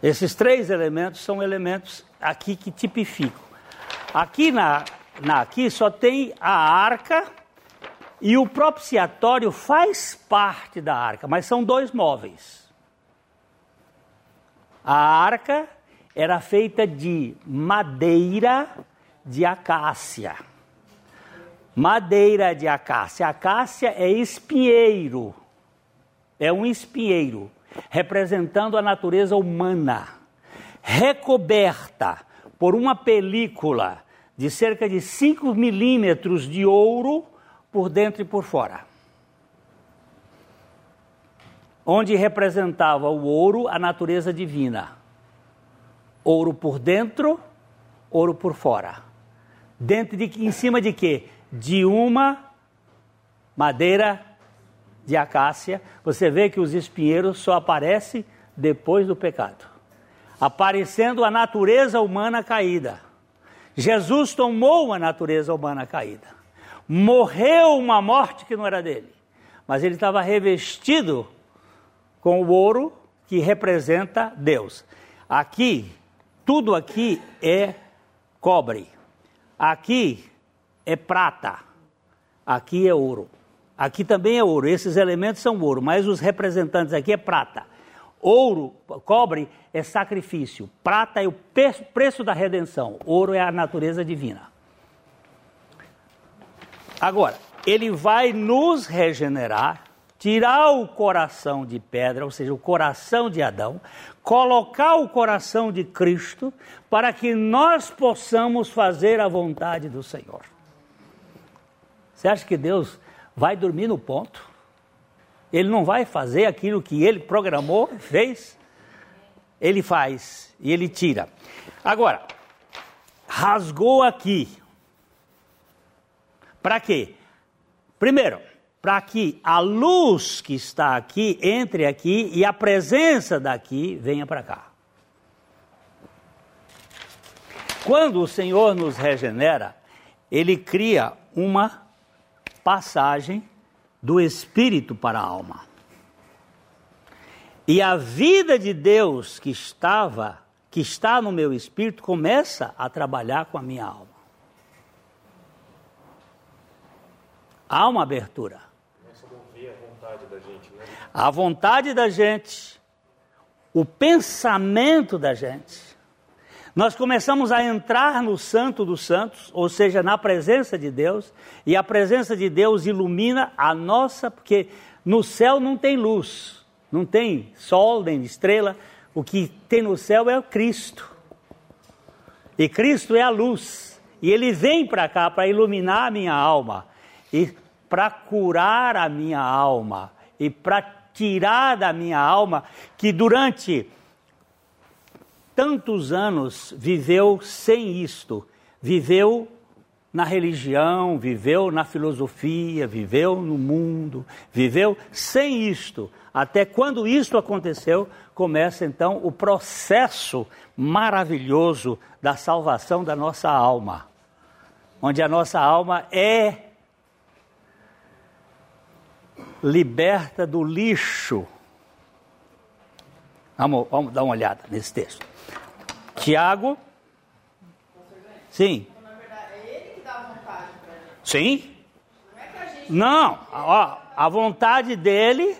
Esses três elementos são elementos aqui que tipificam. Aqui na, na aqui só tem a arca e o propiciatório faz parte da arca, mas são dois móveis. A arca era feita de madeira de acácia. Madeira de acácia. Acácia é espinheiro. É um espinheiro representando a natureza humana, recoberta por uma película de cerca de 5 milímetros de ouro por dentro e por fora. Onde representava o ouro a natureza divina. Ouro por dentro, ouro por fora. Dentro de em cima de quê? De uma madeira de acácia. Você vê que os espinheiros só aparecem depois do pecado. Aparecendo a natureza humana caída. Jesus tomou a natureza humana caída. Morreu uma morte que não era dele. Mas ele estava revestido com o ouro que representa Deus. Aqui, tudo aqui é cobre. Aqui é prata. Aqui é ouro. Aqui também é ouro. Esses elementos são ouro, mas os representantes aqui é prata. Ouro, cobre é sacrifício. Prata é o preço da redenção. Ouro é a natureza divina. Agora, ele vai nos regenerar, tirar o coração de pedra, ou seja, o coração de Adão, colocar o coração de Cristo, para que nós possamos fazer a vontade do Senhor. Você acha que Deus vai dormir no ponto? Ele não vai fazer aquilo que ele programou, fez? Ele faz e ele tira. Agora, rasgou aqui. Para quê? Primeiro, para que a luz que está aqui entre aqui e a presença daqui venha para cá. Quando o Senhor nos regenera, ele cria uma passagem do espírito para a alma. E a vida de Deus que estava, que está no meu espírito, começa a trabalhar com a minha alma. Há uma abertura. Começa a ouvir a vontade da gente, né? A vontade da gente, o pensamento da gente. Nós começamos a entrar no Santo dos Santos, ou seja, na presença de Deus, e a presença de Deus ilumina a nossa, porque no céu não tem luz, não tem sol nem estrela, o que tem no céu é o Cristo. E Cristo é a luz, e ele vem para cá para iluminar a minha alma, e para curar a minha alma, e para tirar da minha alma que durante tantos anos viveu sem isto, viveu na religião, viveu na filosofia, viveu no mundo, viveu sem isto. Até quando isto aconteceu, começa então o processo maravilhoso da salvação da nossa alma, onde a nossa alma é liberta do lixo. Vamos, vamos dar uma olhada nesse texto. Tiago. Sim. Sim. Não, ó, a vontade dele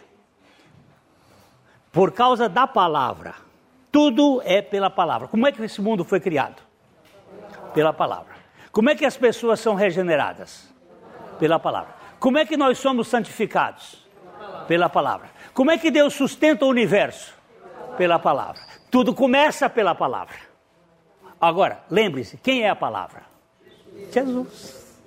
por causa da palavra. Tudo é pela palavra. Como é que esse mundo foi criado? Pela palavra. Como é que as pessoas são regeneradas? Pela palavra. Como é que nós somos santificados? Pela palavra. Como é que Deus sustenta o universo? Pela palavra. Tudo começa pela palavra. Agora, lembre-se, quem é a palavra? Jesus.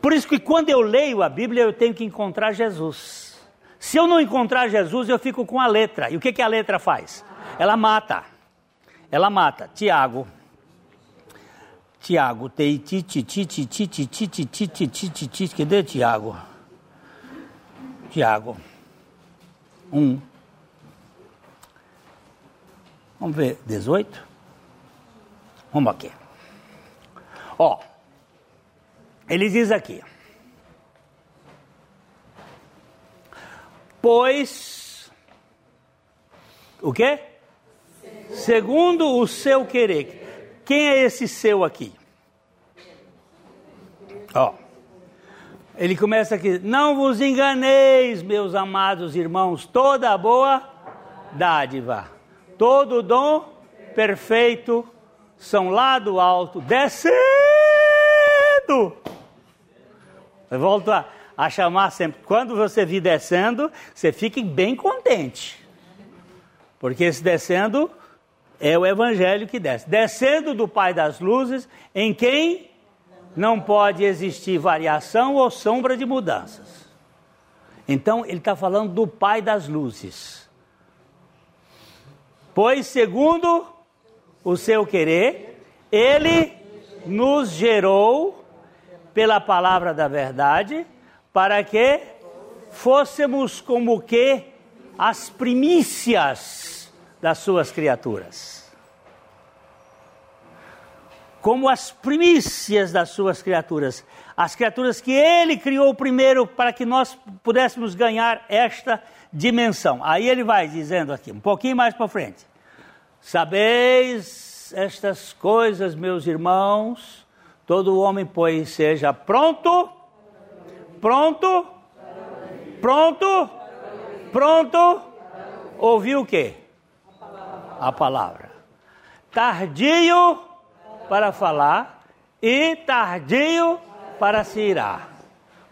Por isso que quando eu leio a Bíblia, eu tenho que encontrar Jesus. Se eu não encontrar Jesus, eu fico com a letra. E o que, que a letra faz? Ela mata. Ela mata. Tiago. Tiago, TI, Titi, Titi, Titi, Titi, Titi, Titi, Titi, cadê Tiago? Tiago. Um. Vamos ver, 18? Vamos aqui. Ó, ele diz aqui. Pois, o quê? Segundo o seu querer. Quem é esse seu aqui? Ó. Ele começa aqui: Não vos enganeis, meus amados irmãos, toda boa dádiva, todo dom perfeito são lá do alto, descendo. Eu volto a, a chamar sempre. Quando você vir descendo, você fique bem contente. Porque esse descendo é o evangelho que desce. Descendo do Pai das luzes, em quem não pode existir variação ou sombra de mudanças. Então, ele está falando do Pai das luzes. Pois, segundo o seu querer, ele nos gerou pela palavra da verdade, para que fôssemos como que as primícias das suas criaturas. Como as primícias das suas criaturas. As criaturas que ele criou primeiro para que nós pudéssemos ganhar esta dimensão. Aí ele vai dizendo aqui, um pouquinho mais para frente. Sabeis estas coisas, meus irmãos, todo homem, pois, seja pronto, pronto, pronto, pronto, ouviu o quê? A palavra. Tardio para falar e tardio para se irar.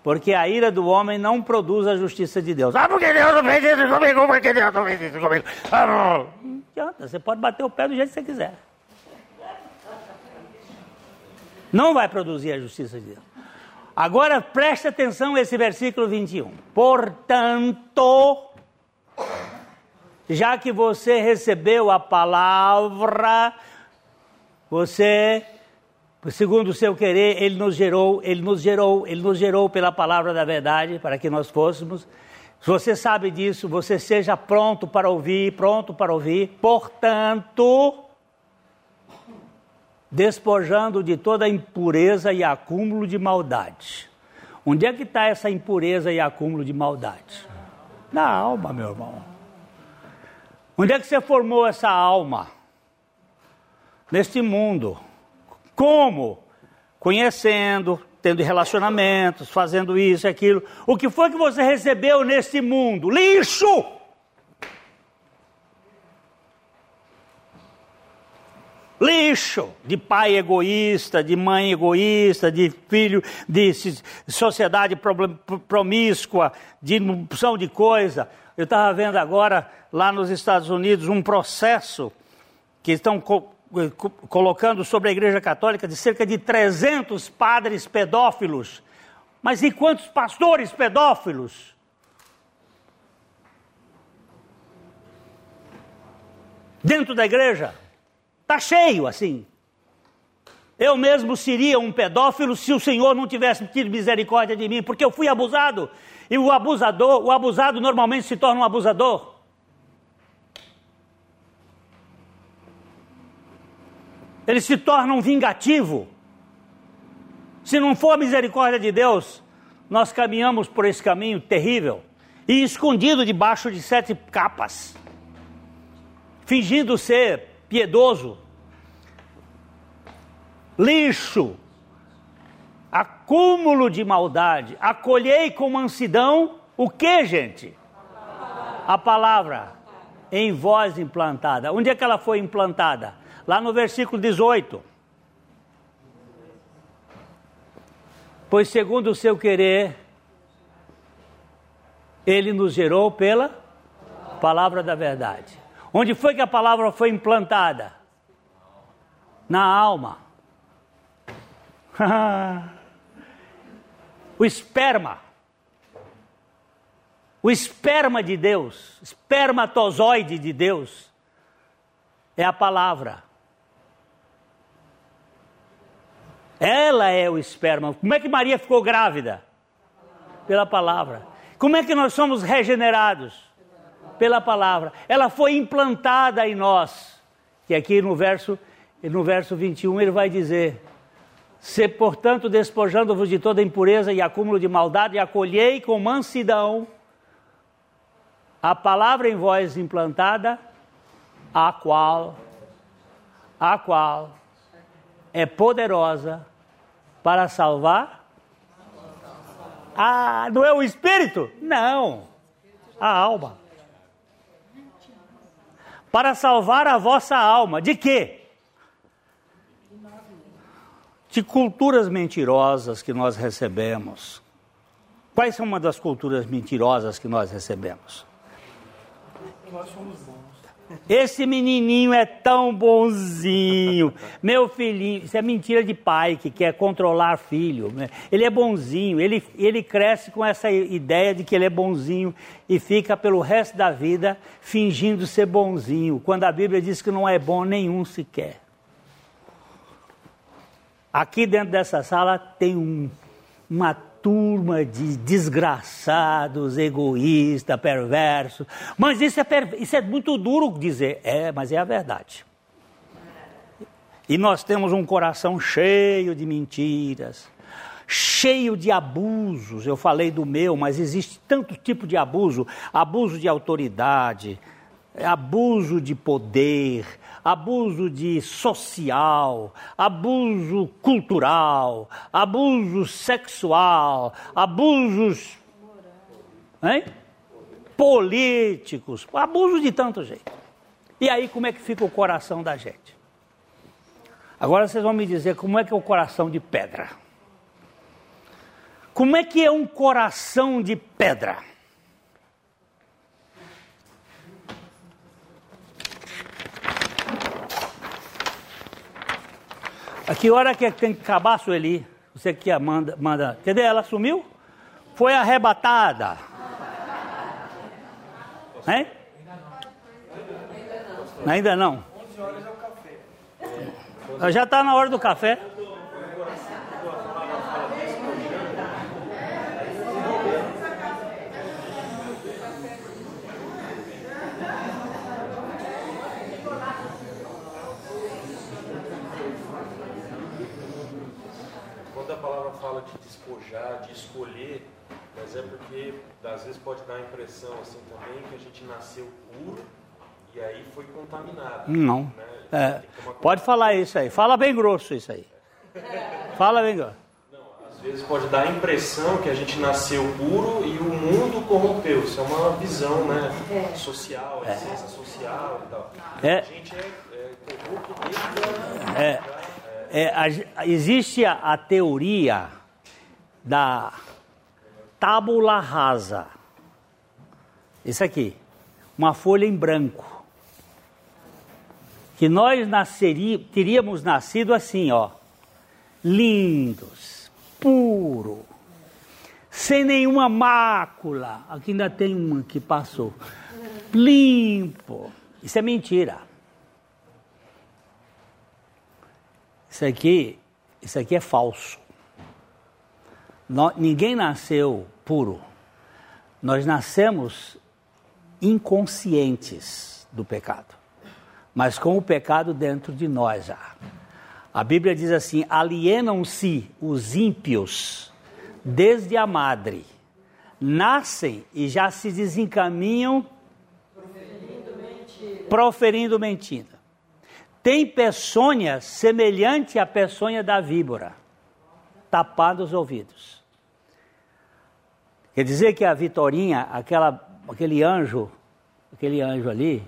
Porque a ira do homem não produz a justiça de Deus. Ah, porque Deus não fez isso comigo, porque Deus não fez isso comigo. Ah, não. adianta, você pode bater o pé do jeito que você quiser. Não vai produzir a justiça de Deus. Agora preste atenção a esse versículo 21. Portanto, já que você recebeu a palavra, você segundo o seu querer, ele nos gerou, ele nos gerou, ele nos gerou pela palavra da verdade para que nós fôssemos. Se você sabe disso, você seja pronto para ouvir, pronto para ouvir. Portanto, despojando de toda impureza e acúmulo de maldade. Onde é que está essa impureza e acúmulo de maldade? Na alma, meu irmão. Onde é que você formou essa alma? Neste mundo. Como? Conhecendo, tendo relacionamentos, fazendo isso aquilo. O que foi que você recebeu neste mundo? Lixo! Lixo de pai egoísta, de mãe egoísta, de filho de sociedade promíscua, de opção de coisa. Eu estava vendo agora lá nos Estados Unidos um processo que estão colocando sobre a Igreja Católica de cerca de 300 padres pedófilos. Mas e quantos pastores pedófilos? Dentro da igreja? Está cheio assim. Eu mesmo seria um pedófilo se o Senhor não tivesse tido misericórdia de mim, porque eu fui abusado. E o abusador, o abusado normalmente se torna um abusador. ele se torna um vingativo. Se não for a misericórdia de Deus, nós caminhamos por esse caminho terrível e escondido debaixo de sete capas, fingindo ser piedoso, lixo, acúmulo de maldade. Acolhei com mansidão o que, gente? A palavra em voz implantada. Onde é que ela foi implantada? lá no versículo 18. Pois segundo o seu querer, ele nos gerou pela palavra da verdade. Onde foi que a palavra foi implantada? Na alma. [laughs] o esperma. O esperma de Deus, espermatozoide de Deus, é a palavra. Ela é o esperma. Como é que Maria ficou grávida? Pela palavra. Como é que nós somos regenerados? Pela palavra. Ela foi implantada em nós. Que aqui no verso, no verso 21 ele vai dizer: Se, portanto, despojando-vos de toda impureza e acúmulo de maldade, acolhei com mansidão a palavra em vós implantada, a qual a qual é poderosa para salvar. Ah, não é o espírito? Não, a alma. Para salvar a vossa alma. De quê? De culturas mentirosas que nós recebemos. Quais são uma das culturas mentirosas que nós recebemos? Esse menininho é tão bonzinho. Meu filhinho, isso é mentira de pai que quer controlar filho. né? Ele é bonzinho, ele, ele cresce com essa ideia de que ele é bonzinho e fica pelo resto da vida fingindo ser bonzinho, quando a Bíblia diz que não é bom nenhum sequer. Aqui dentro dessa sala tem um, uma turma de desgraçados, egoístas, perversos. Mas isso é, isso é muito duro dizer. É, mas é a verdade. E nós temos um coração cheio de mentiras, cheio de abusos. Eu falei do meu, mas existe tanto tipo de abuso: abuso de autoridade, abuso de poder, abuso de social, abuso cultural, abuso sexual, abusos hein? políticos, abuso de tanto jeito. E aí como é que fica o coração da gente? Agora vocês vão me dizer como é que é o coração de pedra. Como é que é um coração de pedra? Que hora que tem que acabar, Sueli? Você que manda, manda. Cadê ela? Sumiu? Foi arrebatada. Hein? Ainda não. Já está na hora do café. Quando a palavra fala de despojar, de escolher, mas é porque às vezes pode dar a impressão assim também que a gente nasceu puro e aí foi contaminado. Não. Né? É, pode falar isso aí. Fala bem grosso isso aí. Fala bem grosso. Não, às vezes pode dar a impressão que a gente nasceu puro e o mundo corrompeu. Isso é uma visão né, social, a ciência social e tal. É. A gente é, é corrupto desde a... É, é, a- existe a, a teoria da tábula rasa. Isso aqui, uma folha em branco. Que nós nasceria, teríamos nascido assim, ó, lindos, puro, sem nenhuma mácula. Aqui ainda tem uma que passou. Limpo. Isso é mentira. Isso aqui, isso aqui é falso. Ninguém nasceu puro. Nós nascemos inconscientes do pecado, mas com o pecado dentro de nós já. A Bíblia diz assim: alienam-se os ímpios desde a madre, nascem e já se desencaminham proferindo mentira tem peçonha semelhante à peçonha da víbora, tapando os ouvidos. Quer dizer que a Vitorinha, aquela, aquele anjo, aquele anjo ali,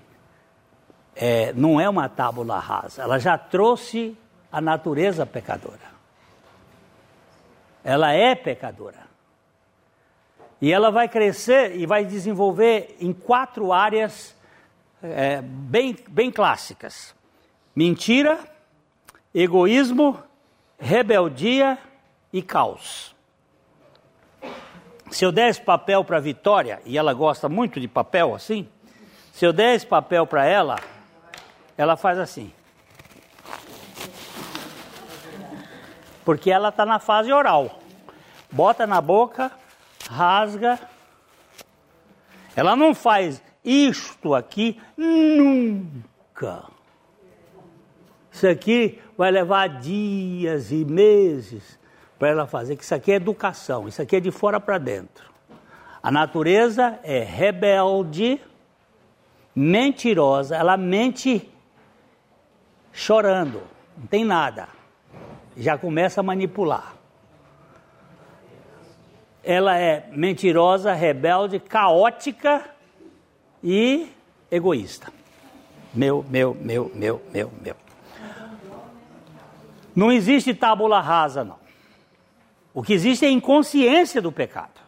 é, não é uma tábula rasa, ela já trouxe a natureza pecadora. Ela é pecadora. E ela vai crescer e vai desenvolver em quatro áreas é, bem, bem clássicas mentira, egoísmo, rebeldia e caos. Se eu der esse papel para a Vitória, e ela gosta muito de papel assim, se eu der esse papel para ela, ela faz assim. Porque ela está na fase oral. Bota na boca, rasga. Ela não faz isto aqui nunca. Isso aqui vai levar dias e meses para ela fazer, que isso aqui é educação, isso aqui é de fora para dentro. A natureza é rebelde, mentirosa, ela mente chorando, não tem nada. Já começa a manipular. Ela é mentirosa, rebelde, caótica e egoísta. Meu, meu, meu, meu, meu, meu. Não existe tábula rasa, não. O que existe é inconsciência do pecado.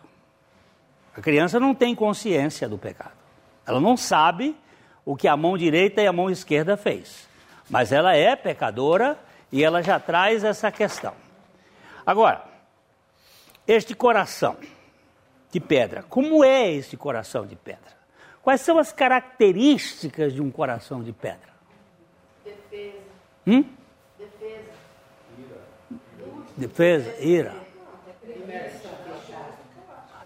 A criança não tem consciência do pecado. Ela não sabe o que a mão direita e a mão esquerda fez. Mas ela é pecadora e ela já traz essa questão. Agora, este coração de pedra, como é esse coração de pedra? Quais são as características de um coração de pedra? Defesa. Hum? Defesa. Defesa, ira.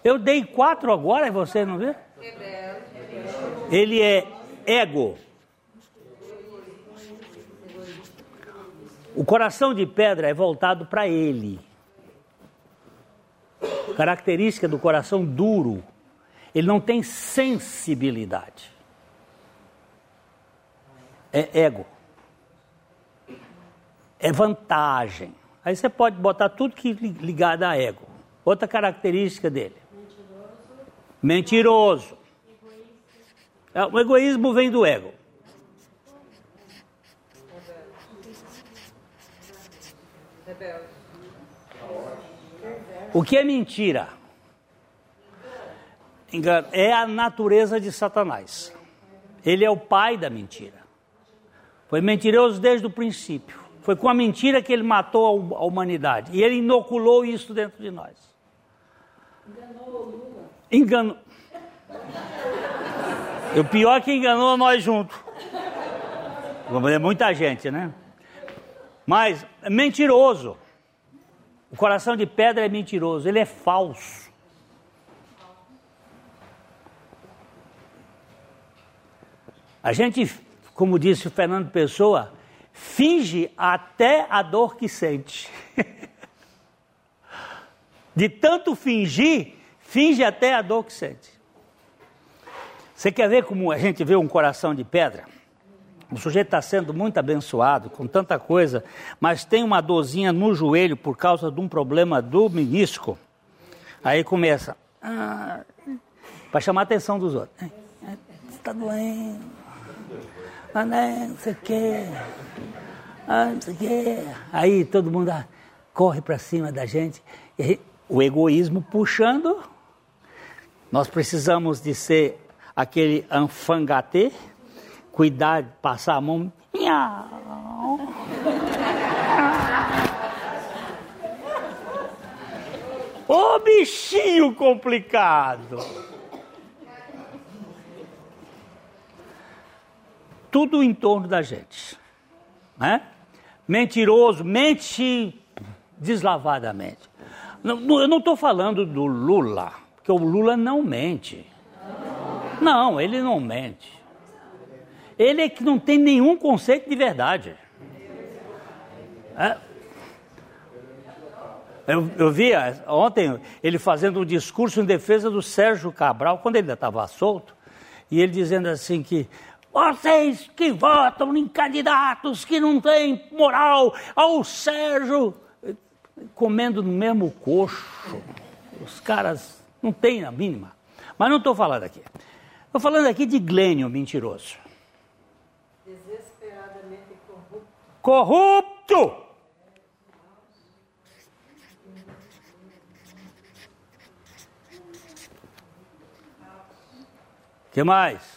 Eu dei quatro agora e você não vê? Ele é ego. O coração de pedra é voltado para ele. Característica do coração duro. Ele não tem sensibilidade. É ego. É vantagem. Aí você pode botar tudo que li- ligado a ego. Outra característica dele. Mentiroso. É, O egoísmo vem do ego. Rebelde. O que é mentira? É a natureza de Satanás. Ele é o pai da mentira. Foi mentiroso desde o princípio. Foi com a mentira que ele matou a hu- a humanidade. E ele inoculou isso dentro de nós. Enganou. E [laughs] o pior é que enganou nós juntos. É muita gente, né? Mas é mentiroso. O coração de pedra é mentiroso, ele é falso. A gente, como disse o Fernando Pessoa, finge até a dor que sente. [laughs] De tanto fingir, finge até a dor que sente. Você quer ver como a gente vê um coração de pedra? O sujeito está sendo muito abençoado com tanta coisa, mas tem uma dorzinha no joelho por causa de um problema do menisco. Aí começa ah, para chamar a atenção dos outros. Está doendo. Ah, não sei o quê. Ah, não sei o quê. Aí todo mundo ah, corre para cima da gente. E o egoísmo puxando. Nós precisamos de ser aquele anfangatê cuidar passar a mão. Ô bichinho complicado! Tudo em torno da gente. Né? Mentiroso, mente deslavadamente. Não- Eu não estou falando do Lula, porque o Lula não mente. Não, ele não mente. Ele é que não tem nenhum conceito de verdade. É. Eu, eu vi ontem ele fazendo um discurso em defesa do Sérgio Cabral, quando ele ainda estava solto, e ele dizendo assim que vocês que votam em candidatos que não têm moral, ao Sérgio, comendo no mesmo coxo. Os caras não têm a mínima. Mas não estou falando aqui. Estou falando aqui de Glênio mentiroso. Desesperadamente corrupto. corrupto. que mais?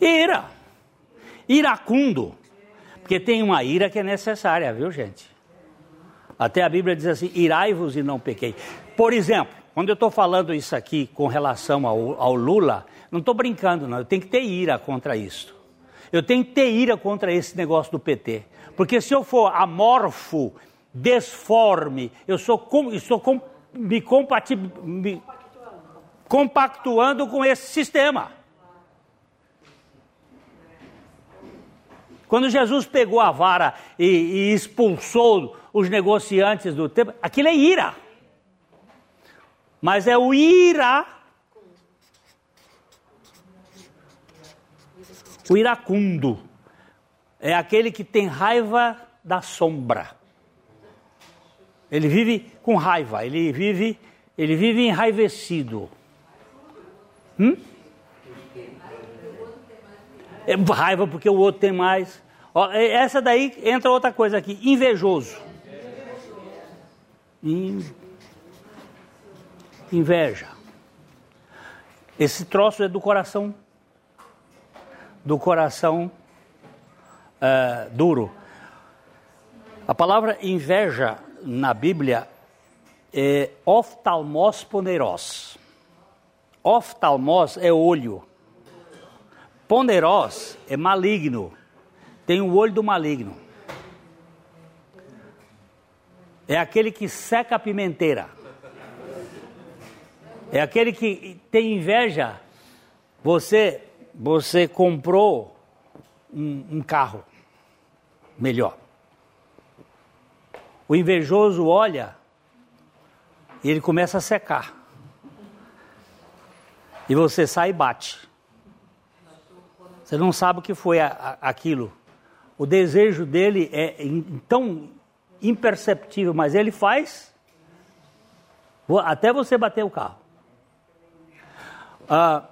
Ira. Iracundo. Porque tem uma ira que é necessária, viu, gente? Até a Bíblia diz assim: irai-vos e não pequei. Por exemplo, quando eu estou falando isso aqui com relação ao, ao Lula, não estou brincando, não. Eu tenho que ter ira contra isso. Eu tenho que ter ira contra esse negócio do PT. Porque se eu for amorfo, desforme, eu sou com, estou com, me, compati, me compactuando com esse sistema. Quando Jesus pegou a vara e, e expulsou os negociantes do templo, aquilo é ira. Mas é o ira O iracundo é aquele que tem raiva da sombra. Ele vive com raiva, ele vive, ele vive enraivecido. Hum? É raiva porque o outro tem mais. Ó, é- essa daí entra outra coisa aqui, invejoso. In- Inveja. Esse troço é do coração, do coração eh, duro. A palavra inveja na Bíblia é oftalmos poneros. Oftalmos é olho. Poneros é maligno. Tem o olho do maligno. É aquele que seca a pimenteira. É aquele que tem inveja. Você, você comprou um, um carro melhor. O invejoso olha e ele começa a secar. E você sai e bate. Você não sabe o que foi a- a- aquilo. O desejo dele é tão imperceptível, mas ele faz até você bater o carro. Ah,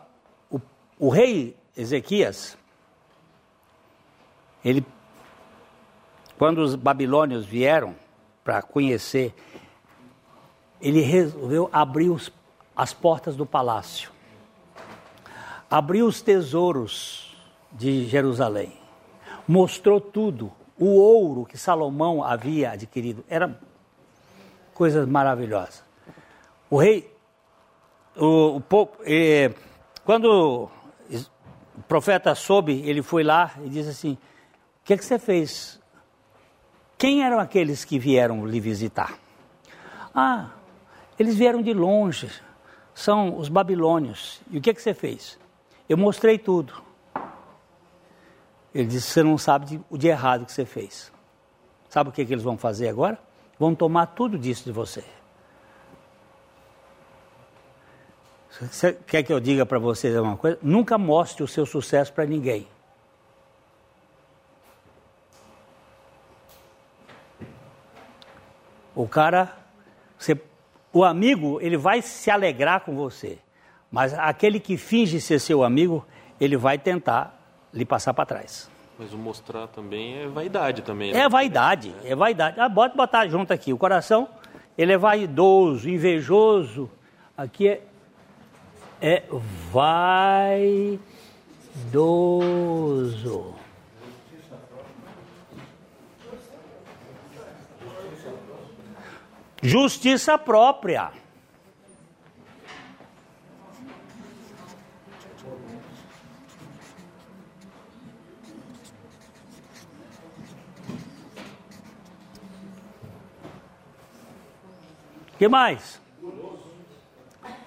o, o rei Ezequias, ele, quando os babilônios vieram para conhecer, ele resolveu abrir os- as portas do palácio, abriu os tesouros de Jerusalém, mostrou tudo, o ouro que Salomão havia adquirido, era coisas maravilhosas. O rei o, o po- eh, quando o profeta soube, ele foi lá e disse assim: O que, que você fez? Quem eram aqueles que vieram lhe visitar? Ah, eles vieram de longe, são os babilônios. E o que, que você fez? Eu mostrei tudo. Ele disse: Você não sabe de- o de errado que você fez. Sabe o que, que eles vão fazer agora? Vão tomar tudo disso de você. Você quer que eu diga para vocês uma coisa? Nunca mostre o seu sucesso para ninguém. O cara, você, o amigo, ele vai se alegrar com você, mas aquele que finge ser seu amigo, ele vai tentar lhe passar para trás. Mas o mostrar também é vaidade também. né? É vaidade, é vaidade. Ah, bota botar junto aqui. O coração, ele é vaidoso, invejoso. Aqui é, é vaidoso. Justiça própria. Que mais?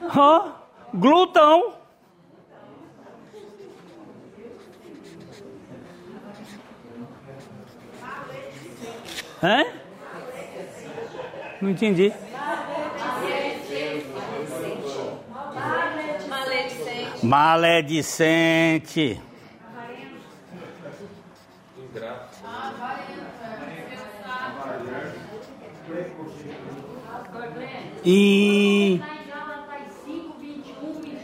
Hã? glutão. Hã? Não entendi. Maledicente. Maledicente. E...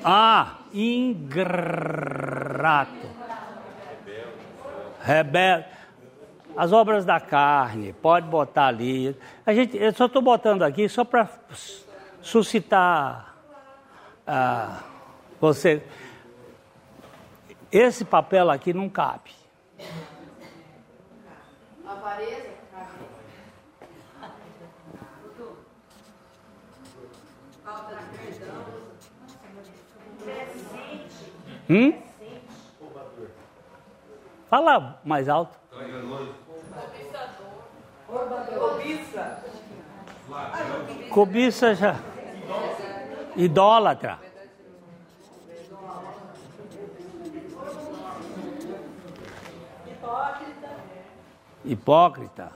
Ah, ingrato. Rebelde. As obras da carne, pode botar ali. A gente, eu só estou botando aqui só para suscitar ah, você. Esse papel aqui não cabe. Avareza. Hum? Fala mais alto. Cobiça já. Idólatra. Hipócrita.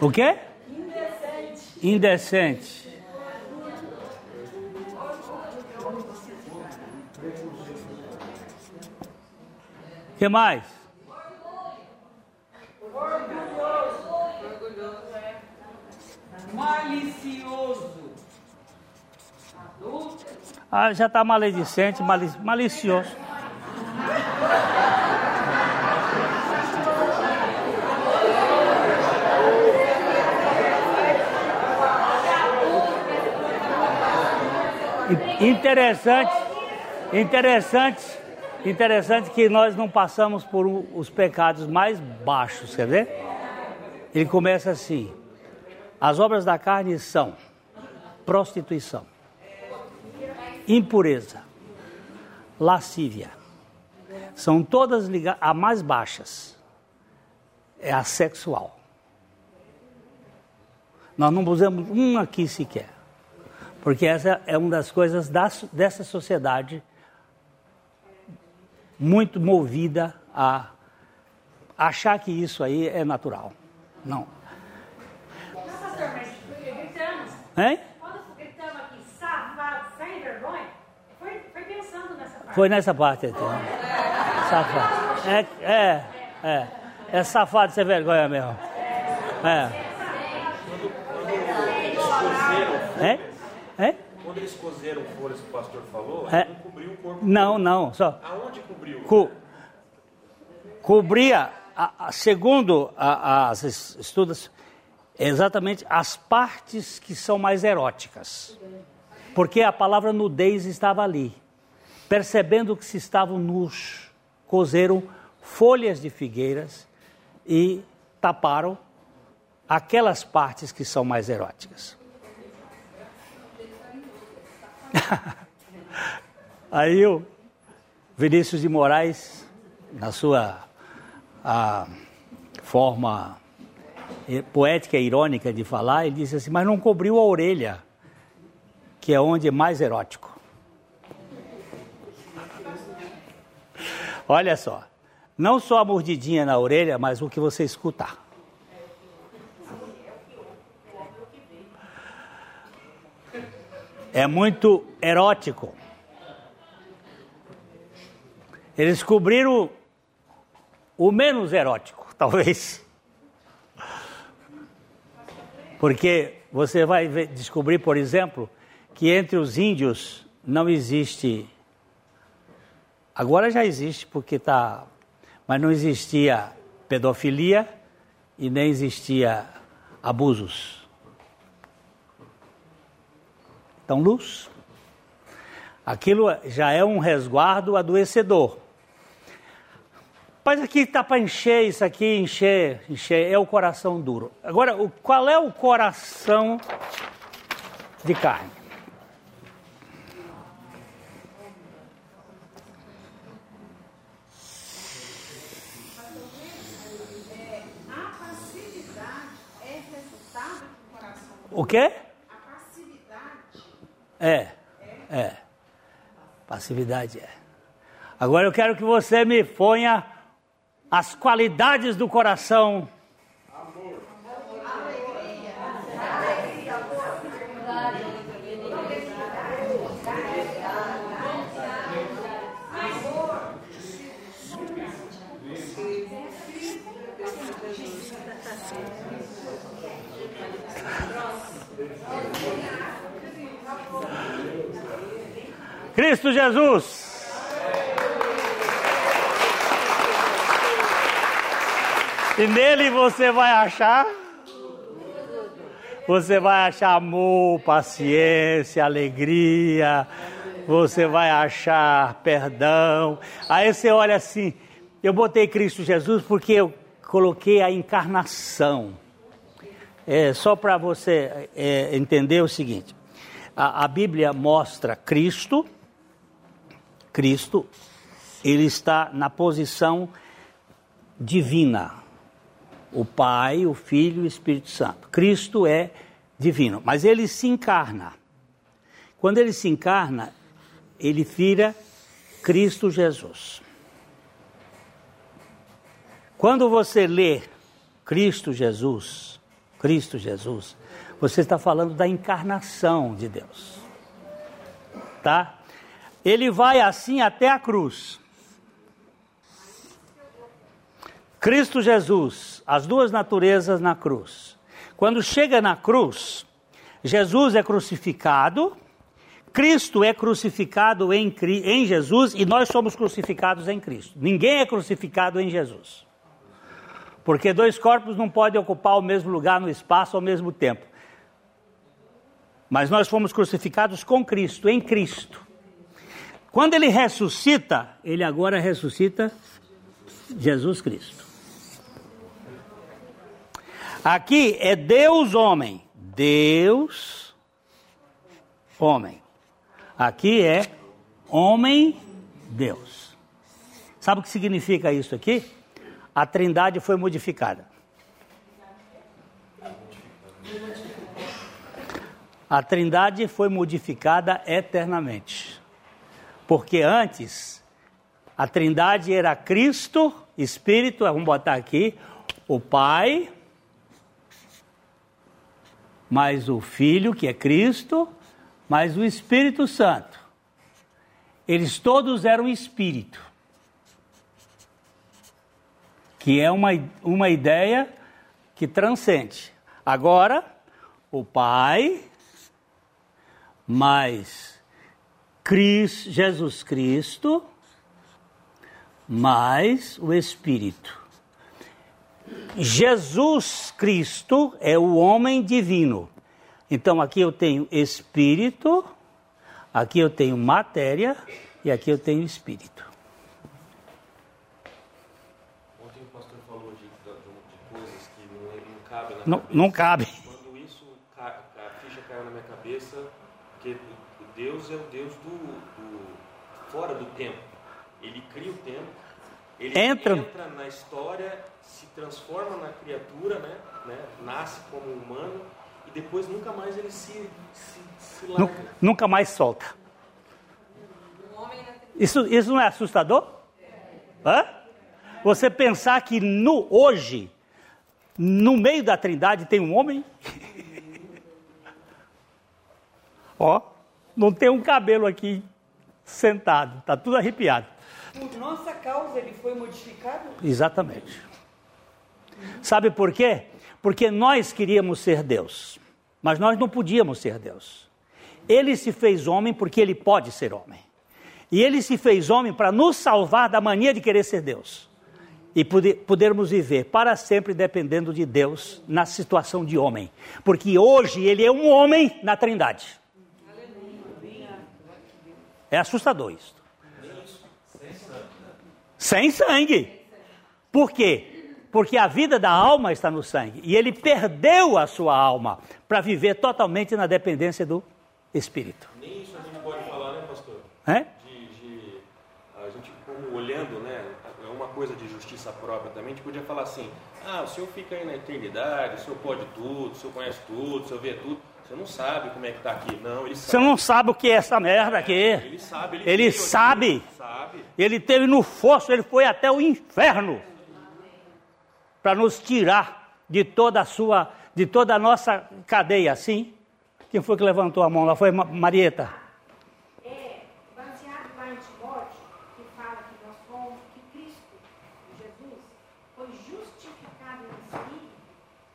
O quê? Indecente. Que mais? Malicioso. Adulto. Ah, já está maledicente, mali- malicioso. In- Interessante, interessante, interessante que nós não passamos por um- os pecados mais baixos, quer ver? Ele começa assim: as obras da carne são prostituição, impureza, lascívia. São todas ligadas, a mais baixas é a sexual. Nós não usamos um aqui sequer, porque essa é uma das coisas dessa sociedade muito movida a achar que isso aí é natural. Não. Não, pastor, mas gritamos. Hein? Quando gritamos aqui, safado, sem vergonha, foi, foi pensando nessa parte. Foi nessa parte então. Safado. É, é, é. É safado sem vergonha mesmo. É. É? É? Quando eles cozeram folhas que o pastor falou, É. não cobriu o corpo. Não, não. Só. Aonde cobriu? Co cobria, a- a- segundo a- as es- estudos, exatamente as partes que são mais eróticas. Porque a palavra nudez estava ali. Percebendo que se estavam nus, cozeram folhas de figueiras e taparam aquelas partes que são mais eróticas. [laughs] Aí o Vinícius de Moraes, na sua forma poética e irônica de falar, ele disse assim: Mas não cobriu a orelha, que é onde é mais erótico. Olha só, não só a mordidinha na orelha, mas o que você escutar. É muito erótico. Eles cobriram o menos erótico, [laughs] talvez. Porque você vai ver- descobrir, por exemplo, que entre os índios não existe. Agora já existe, porque está. Mas não existia pedofilia e nem existia abusos. Então, luz. Aquilo já é um resguardo adoecedor. Mas aqui está para encher isso aqui, encher, encher, é o coração duro. Agora, o, qual é o coração de carne? É coração. O quê? É, é. Passividade é. Agora eu quero que você me ponha as qualidades do coração. Cristo Jesus. E nele você vai achar. Você vai achar amor, paciência, alegria. Você vai achar perdão. Aí você olha assim. Eu botei Cristo Jesus porque eu coloquei a encarnação. É, só para você é, entender o seguinte: a, a Bíblia mostra Cristo, Cristo, ele está na posição divina. O Pai, o Filho e o Espírito Santo. Cristo é divino, mas ele se encarna. Quando ele se encarna, ele vira Cristo Jesus. Quando você lê Cristo Jesus, Cristo Jesus, você está falando da encarnação de Deus. Tá? Ele vai assim até a cruz. Cristo Jesus, as duas naturezas na cruz. Quando chega na cruz, Jesus é crucificado, Cristo é crucificado em, em Jesus e nós somos crucificados em Cristo. Ninguém é crucificado em Jesus. Porque dois corpos não podem ocupar o mesmo lugar no espaço ao mesmo tempo. Mas nós fomos crucificados com Cristo, em Cristo. Quando ele ressuscita, ele agora ressuscita Jesus Cristo. Aqui é Deus homem. Deus homem. Aqui é homem Deus. Sabe o que significa isso aqui? A Trindade foi modificada. A Trindade foi modificada eternamente. Porque antes a Trindade era Cristo, Espírito, vamos botar aqui, o Pai, mais o Filho, que é Cristo, mais o Espírito Santo. Eles todos eram Espírito. Que é uma, uma ideia que transcende. Agora, o Pai, mais Jesus Cristo, mais o Espírito. Jesus Cristo é o homem divino. Então aqui eu tenho espírito, aqui eu tenho matéria e aqui eu tenho espírito. Ontem o pastor falou de, de, coisas que não, não na Não, não cabe. Quando isso, ca- a ficha caiu na minha cabeça, que o Deus é o Deus do, do- fora do tempo. Ele cria o tempo, ele Entra- entra na história, se transforma na criatura, né? né? Nasce como humano e depois nunca mais ele se, se, se larga. Nunca mais solta. Isso, isso não é assustador? Hã? Você pensar que no hoje, no meio da trindade, tem um homem? [laughs] Ó, não tem um cabelo aqui sentado, tá tudo arrepiado. Por nossa causa ele foi modificado? Exatamente. Sabe por quê? Porque nós queríamos ser Deus, mas nós não podíamos ser Deus. Ele se fez homem porque ele pode ser homem. E ele se fez homem para nos salvar da mania de querer ser Deus. E poder, podermos viver para sempre dependendo de Deus na situação de homem. Porque hoje ele é um homem na trindade. É assustador isso. Sem sangue. Por quê? Porque a vida da alma está no sangue. E ele perdeu a sua alma para viver totalmente na dependência do Espírito. Nem isso a gente pode falar, né, pastor? É? de, de- a gente como olhando, né, é uma coisa de justiça própria também, a gente podia falar assim, ah, o senhor fica aí na eternidade, o senhor pode tudo, o senhor conhece tudo, o senhor vê tudo, você não sabe como é que está aqui. Não, ele Você sabe. não sabe o que é essa merda aqui. Ele sabe, ele, Ele veio aqui, sabe. Sabe. Ele teve no fosso, ele foi até o inferno para nos tirar de toda a sua, de toda a nossa cadeia, assim. Quem foi que levantou a mão lá? Foi Ma- Marieta. É, baseado lá em Timóteo, que fala que nós fomos, que Cristo, Jesus, foi justificado em espírito,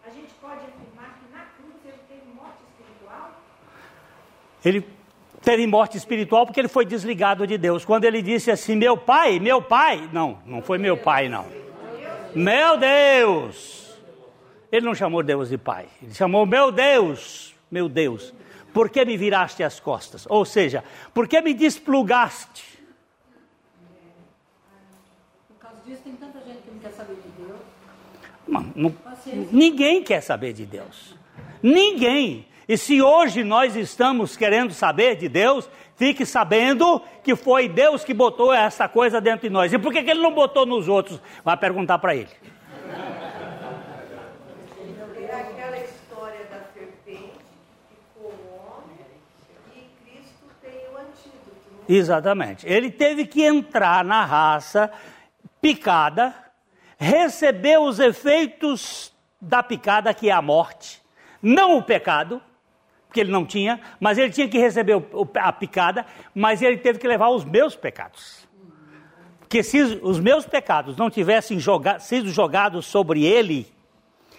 a gente pode afirmar que na cruz ele teve morte espiritual? Ele teve morte espiritual porque ele foi desligado de Deus. Quando ele disse assim: Meu pai, meu pai. Não, não foi meu pai, não. Meu Deus. Ele não chamou Deus de pai. Ele chamou meu Deus, meu Deus. Por que me viraste as costas? Ou seja, por que me desplugaste? Por causa disso, tem tanta gente que não quer saber de Deus. Mano, não- ninguém quer saber de Deus. Ninguém. E se hoje nós estamos querendo saber de Deus, fique sabendo que foi Deus que botou essa coisa dentro de nós. E por que, que ele não botou nos outros? Vai perguntar para ele. É né? Exatamente. Ele teve que entrar na raça picada, receber os efeitos da picada, que é a morte, não o pecado, porque ele não tinha, mas ele tinha que receber o- a picada, mas ele teve que levar os meus pecados. Porque se os meus pecados não tivessem joga sido jogados sobre ele,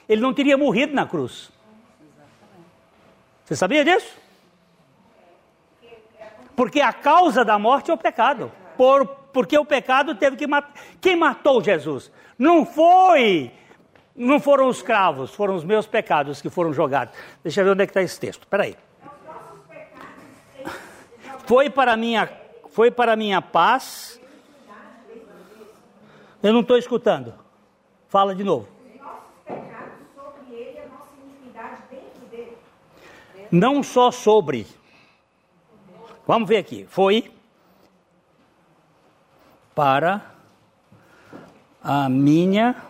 ele não teria morrido na cruz. Você sabia disso? Porque a causa da morte é o pecado. Por, porque o pecado teve que matar. Quem matou Jesus? Não foi. Não foram os cravos, foram os meus pecados que foram jogados. Deixa eu ver onde é que está esse texto. Espera aí. Foi para minha, foi para minha paz. Eu não estou escutando. Fala de novo. Não só sobre. Vamos ver aqui. Foi para a minha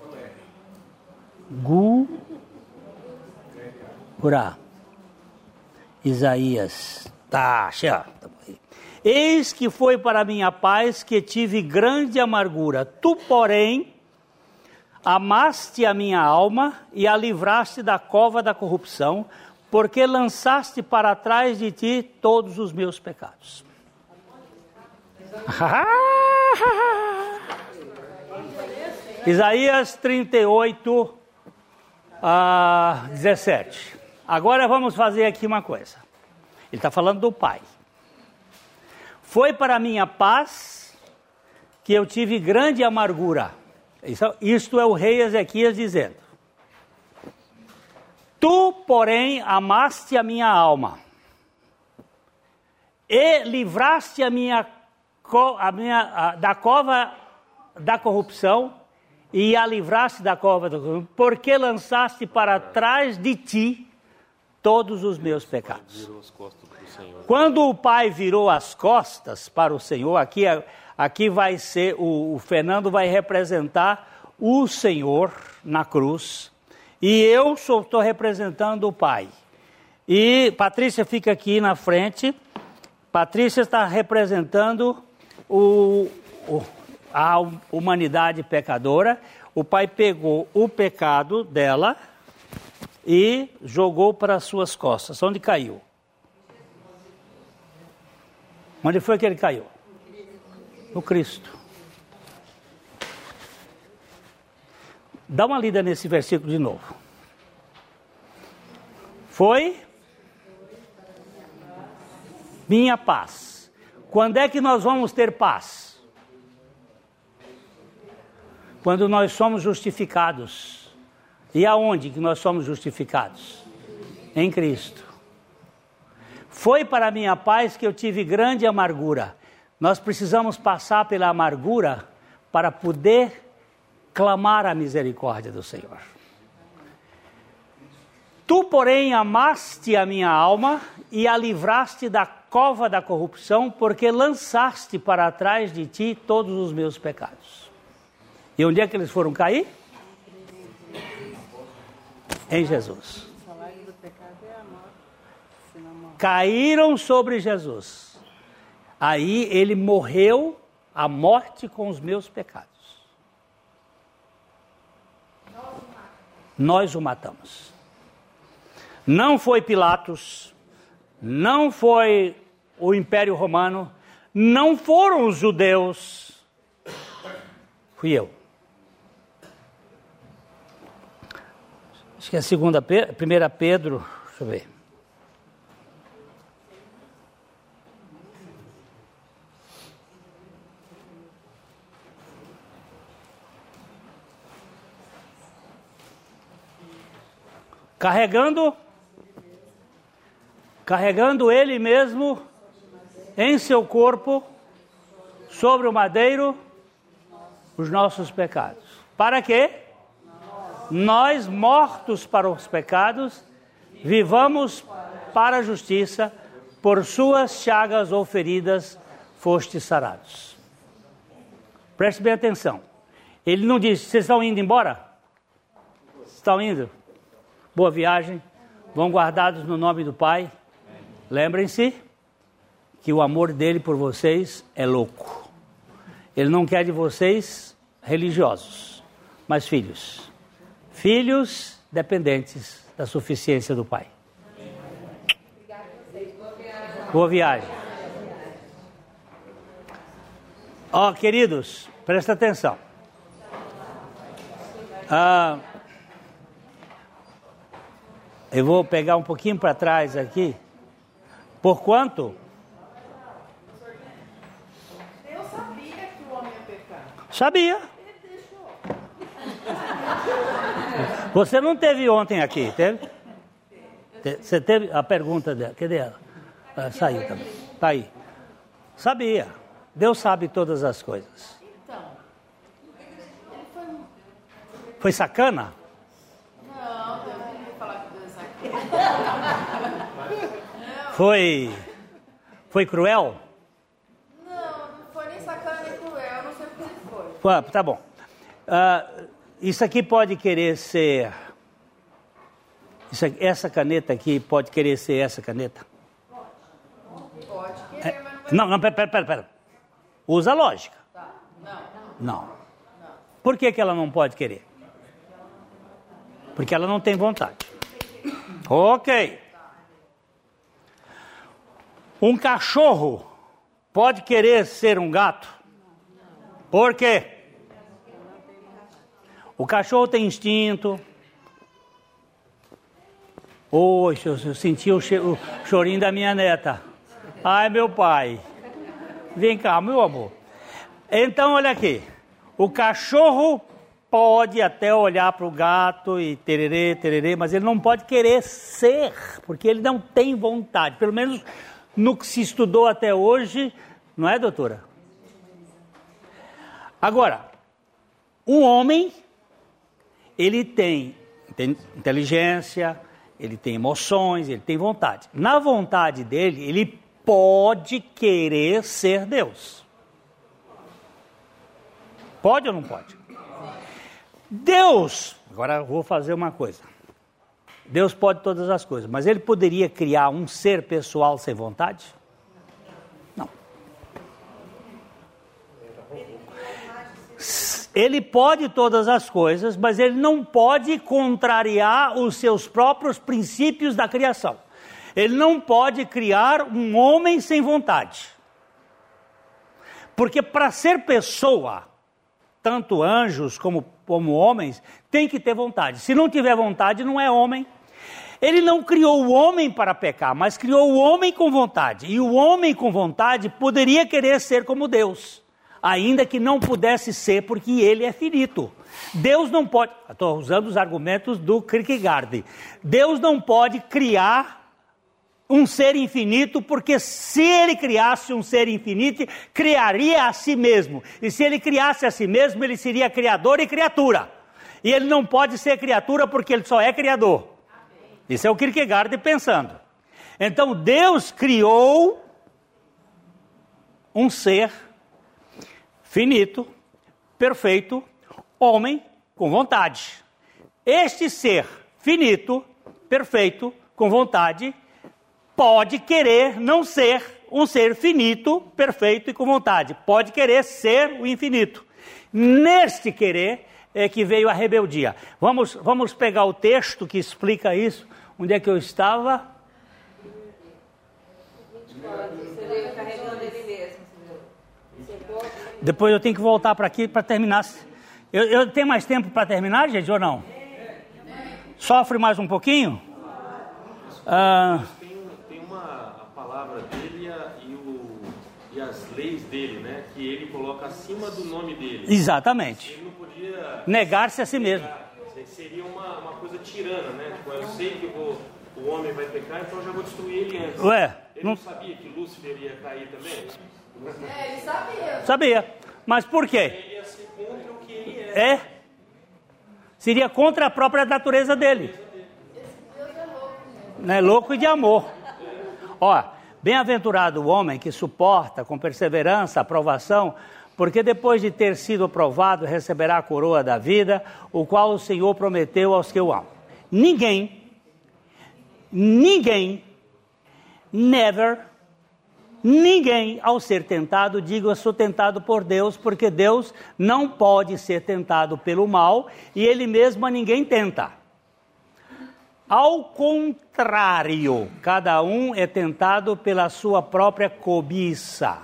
Gurá. Isaías. Tá, chega. Eis que foi para minha paz que tive grande amargura. Tu, porém, amaste a minha alma e a livraste da cova da corrupção, porque lançaste para trás de ti todos os meus pecados. [laughs] Isaías 38, a 17. Agora vamos fazer aqui uma coisa. Ele está falando do Pai. Foi para minha paz que eu tive grande amargura. Isso, isto é o rei Ezequias dizendo. Tu, porém, amaste a minha alma e livraste a minha, a minha a, da cova da corrupção e a livraste da cova do corrupção, porque lançaste para trás de ti todos os meus pecados. Quando o pai virou as costas para o Senhor, aqui, aqui vai ser, o, o Fernando vai representar o Senhor na cruz, e eu estou representando o pai. E Patrícia fica aqui na frente, Patrícia está representando o, o a humanidade pecadora, o pai pegou o pecado dela e jogou para as suas costas. Onde caiu? Onde foi que ele caiu? No Cristo. Dá uma lida nesse versículo de novo. Foi minha paz. Quando é que nós vamos ter paz? Quando nós somos justificados. E aonde que nós somos justificados? Em Cristo. Foi para minha paz que eu tive grande amargura. Nós precisamos passar pela amargura para poder clamar a misericórdia do Senhor. Tu, porém, amaste a minha alma e a livraste da cova da corrupção, porque lançaste para trás de ti todos os meus pecados. E onde é que eles foram cair? Em Jesus. Caíram sobre Jesus. Aí ele morreu a morte com os meus pecados. Nós o matamos. Não foi Pilatos, não foi o Império Romano, não foram os judeus, fui eu. Acho que é a segunda, primeira Pedro, deixa eu ver. Carregando, carregando ele mesmo em seu corpo sobre o madeiro os nossos pecados. Para quê? Nós mortos para os pecados, vivamos para a justiça, por suas chagas ou feridas foste sarados. Preste bem atenção. Ele não diz, vocês estão indo embora? Estão indo? Boa viagem. Vão guardados no nome do Pai. Lembrem-se que o amor dele por vocês é louco. Ele não quer de vocês religiosos, mas filhos. Filhos dependentes da suficiência do Pai. Boa viagem. Ó, queridos, presta atenção. Ah, eu vou pegar um pouquinho para trás aqui. Porquanto Deus sabia que o homem ia pecar. sabia. Ele deixou. Você não teve ontem aqui, teve? Te- Você teve a pergunta dela? Cadê ela? Ah, saiu também. Tá aí. Sabia. Deus sabe todas as coisas. Então, foi. Sacana? Não, Deus não falar que Deus aqui. [laughs] Foi. Foi cruel? Não, não foi nem sacana nem cruel, eu não sei o que foi. Ah, tá bom. Ah, isso aqui pode querer ser. aqui- essa caneta aqui pode querer ser essa caneta? Pode querer, É, mas não vai. Não, não, pera, pera, pera. pera. Usa lógica. Tá. Não. Não. Por que, que ela não pode querer? Porque ela não tem vontade. Ok. Um cachorro pode querer ser um gato? Por quê? O cachorro tem instinto. Oxe, eu, eu senti o, o chorinho da minha neta. Ai, meu pai. Vem cá, meu amor. Então, olha aqui. O cachorro pode até olhar para o gato e tererê, tererê, mas ele não pode querer ser, porque ele não tem vontade. Pelo menos no que se estudou até hoje, não é, doutora? Agora, o homem, ele tem inte- inteligência, ele tem emoções, ele tem vontade. Na vontade dele, ele pode querer ser Deus. Pode ou não pode? Deus, agora eu vou fazer uma coisa. Deus pode todas as coisas, mas ele poderia criar um ser pessoal sem vontade? Não. Ele pode todas as coisas, mas ele não pode contrariar os seus próprios princípios da criação. Ele não pode criar um homem sem vontade. Porque para ser pessoa, tanto anjos como, como homens, tem que ter vontade. Se não tiver vontade, não é homem. Ele não criou o homem para pecar, mas criou o homem com vontade. E o homem com vontade poderia querer ser como Deus, ainda que não pudesse ser, porque ele é finito. Deus não pode. Estou usando os argumentos do Kierkegaard. Deus não pode criar um ser infinito, porque se ele criasse um ser infinito, criaria a si mesmo. E se ele criasse a si mesmo, ele seria criador e criatura. E ele não pode ser criatura porque ele só é criador. Isso é o Kierkegaard pensando. Então Deus criou um ser finito, perfeito, homem com vontade. Este ser finito, perfeito, com vontade, pode querer não ser um ser finito, perfeito e com vontade. Pode querer ser o infinito. Neste querer é que veio a rebeldia. Vamos, vamos pegar o texto que explica isso. Onde é que eu estava? 24, depois eu tenho que voltar para aqui para terminar. Eu, eu tenho mais tempo para terminar, gente, ou não? Sofre mais um pouquinho? Ah, Tem, tem uma a palavra dele e, a- e o- e as leis dele, né? Que ele coloca acima do nome dele. exatamente. Ele não podia Negar-se a si mesmo. Seria uma, uma coisa tirana, né? Tipo, eu sei que eu vou, o homem vai pecar, então eu já vou destruir ele antes. Ué, Ele não não sabia que Lúcifer ia cair também? É, ele sabia. sabia. Mas por quê? Ele ia ser contra o que ele é. É. Seria contra a própria natureza dele. Né? Louco e de amor. Ó, bem-aventurado o homem que suporta com perseverança a provação, porque depois de ter sido aprovado, receberá a coroa da vida, o qual o Senhor prometeu aos que o amam. Ninguém, ninguém, never, ninguém, ao ser tentado, diga sou tentado por Deus, porque Deus não pode ser tentado pelo mal e Ele mesmo a ninguém tenta. Ao contrário, cada um é tentado pela sua própria cobiça,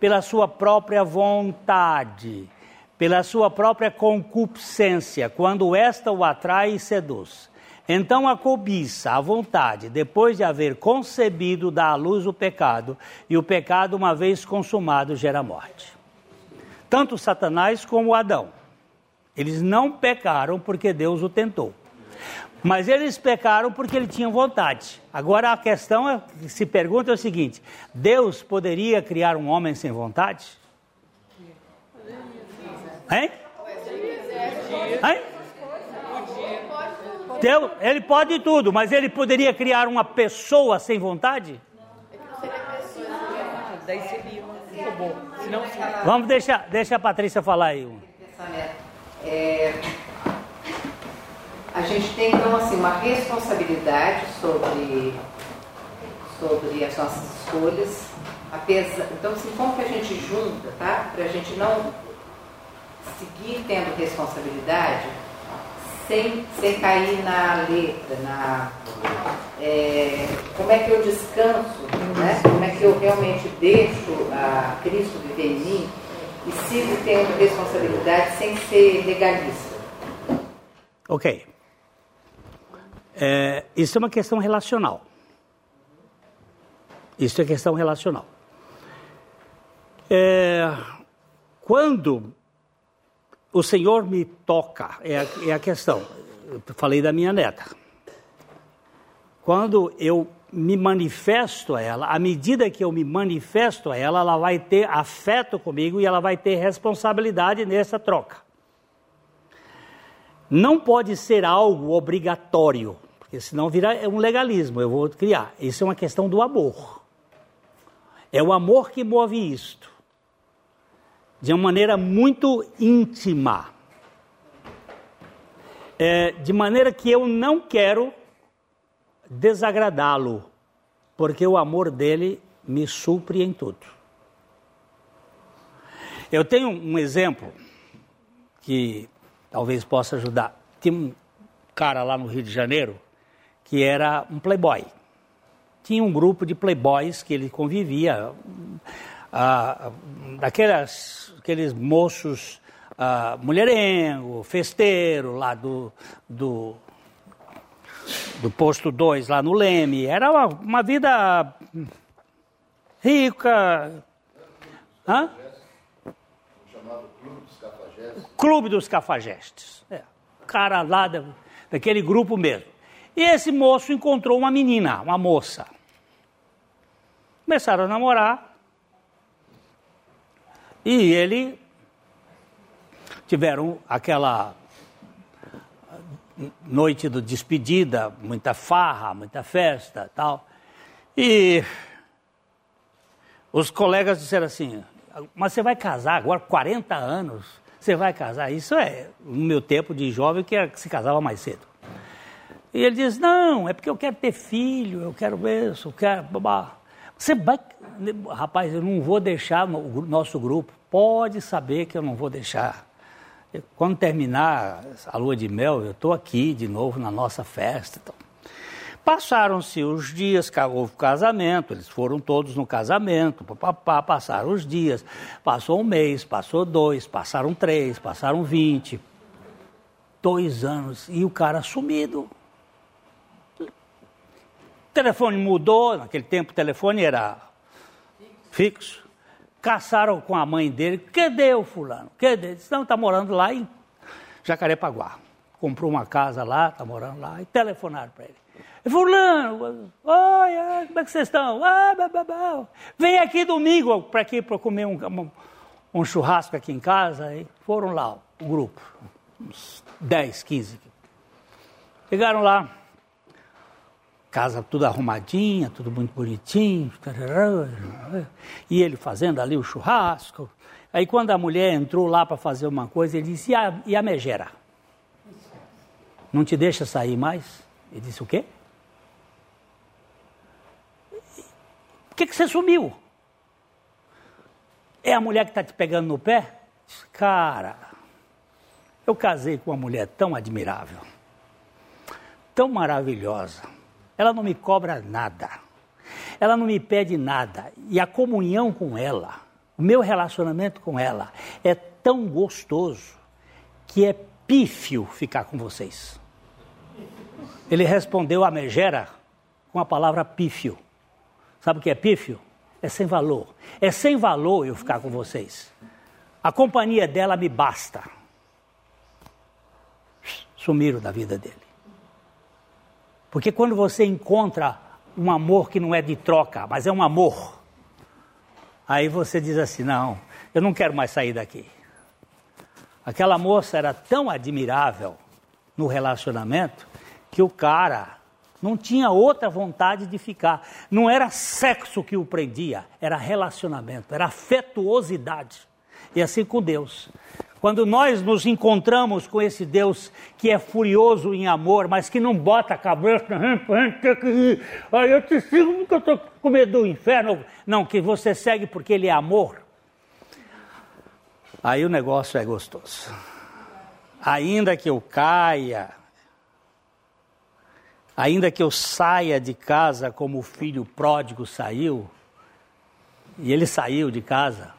pela sua própria vontade, pela sua própria concupiscência, quando esta o atrai e seduz. Então a cobiça, a vontade, depois de haver concebido, dá à luz o pecado, e o pecado, uma vez consumado, gera morte. Tanto Satanás como Adão. Eles não pecaram porque Deus o tentou. Mas eles pecaram porque ele tinha vontade. Agora a questão é, se pergunta é o seguinte: Deus poderia criar um homem sem vontade? Hein? Hein? Deus, ele pode tudo, mas ele poderia criar uma pessoa sem vontade? Daí seria um robô. Vamos deixar, deixa a Patrícia falar aí. É, a gente tem então assim uma responsabilidade sobre sobre as nossas escolhas, apesar, então assim como que a gente junta, tá? Para a gente não seguir tendo responsabilidade sem, sem cair na letra, na é, como é que eu descanso, né? Como é que eu realmente deixo a Cristo viver em mim e sigo tendo responsabilidade sem ser legalista. Ok. É, isso é uma questão relacional. Isso é questão relacional. É, quando o Senhor me toca, é a, é a questão. Eu falei da minha neta. Quando eu me manifesto a ela, à medida que eu me manifesto a ela, ela vai ter afeto comigo e ela vai ter responsabilidade nessa troca. Não pode ser algo obrigatório, porque senão vira um legalismo, eu vou criar. Isso é uma questão do amor. É o amor que move isto. De uma maneira muito íntima. É, de maneira que eu não quero desagradá-lo, porque o amor dele me supre em tudo. Eu tenho um exemplo que talvez possa ajudar. Tinha um cara lá no Rio de Janeiro que era um playboy. Tinha um grupo de playboys que ele convivia, ah, aqueles moços ah, mulherengo, festeiro lá do, do, do posto 2 lá no Leme. Era uma, uma vida rica. Hã? Clube dos Cafajestes. É, cara lá da, daquele grupo mesmo. E esse moço encontrou uma menina, uma moça. Começaram a namorar. E ele tiveram aquela noite de despedida, muita farra, muita festa, tal. E os colegas disseram assim: "Mas você vai casar agora 40 anos? Você vai casar?" Isso é no meu tempo de jovem que se casava mais cedo. E ele diz: Não, é porque eu quero ter filho, eu quero isso, eu quero. Babá. Você vai. Rapaz, eu não vou deixar o nosso grupo. Pode saber que eu não vou deixar. Quando terminar a lua de mel, eu estou aqui de novo na nossa festa. Então. Passaram-se os dias, houve casamento, eles foram todos no casamento, papapá, passaram os dias. Passou um mês, passou dois, passaram três, passaram vinte. Dois anos e o cara sumido. Telefone mudou, naquele tempo o telefone era fixo. Caçaram com a mãe dele, cadê o fulano? Cadê? Ele disse, não, está morando lá em Jacarepaguá. Comprou uma casa lá, está morando lá, e telefonaram para ele. Fulano, oi, como é que vocês estão? Ah. Vem aqui domingo para aqui para comer um, um, um, churrasco aqui em casa. E foram lá, o grupo, uns 10, 15. Chegaram lá, casa tudo arrumadinha, tudo muito bonitinho, e ele fazendo ali o churrasco, Aí quando a mulher entrou lá para fazer uma coisa, ele disse, e a, e a megera? Não te deixa sair mais? Ele disse, o quê? Por que, que você sumiu? É a mulher que está te pegando no pé? Cara, eu casei com uma mulher tão admirável, tão maravilhosa. Ela não me cobra nada, ela não me pede nada. E a comunhão com ela, o meu relacionamento com ela é tão gostoso que é pífio ficar com vocês. Ele respondeu a megera com a palavra pífio. Sabe o que é pífio? É sem valor. É sem valor eu ficar com vocês. A companhia dela me basta. Sumiram da vida dele. Porque quando você encontra um amor que não é de troca, mas é um amor, aí você diz assim: não, eu não quero mais sair daqui. Aquela moça era tão admirável no relacionamento que o cara não tinha outra vontade de ficar. Não era sexo que o prendia, era relacionamento, era afetuosidade. E assim com Deus. Quando nós nos encontramos com esse Deus que é furioso em amor, mas que não bota a cabeça, aí eu te sigo porque eu estou com medo do inferno. Não, que você segue porque ele é amor. Aí o negócio é gostoso. Ainda que eu caia, ainda que eu saia de casa como o filho pródigo saiu, e ele saiu de casa,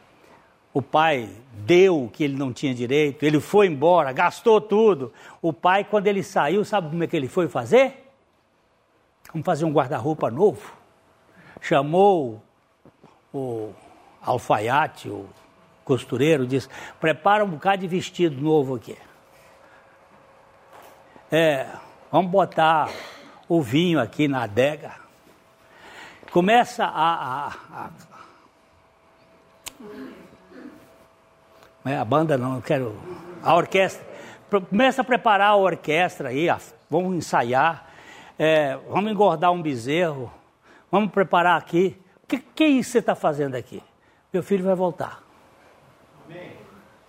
o pai deu o que ele não tinha direito, ele foi embora, gastou tudo. O pai, quando ele saiu, sabe como é que ele foi fazer? Vamos fazer um guarda-roupa novo. Chamou o alfaiate, o costureiro, disse: prepara um bocado de vestido novo aqui. É, vamos botar o vinho aqui na adega. Começa a, a, a a banda não, eu quero. A orquestra. Começa a preparar a orquestra aí, vamos ensaiar, é, vamos engordar um bezerro, vamos preparar aqui. O que, que é isso que você está fazendo aqui? Meu filho vai voltar. Amém.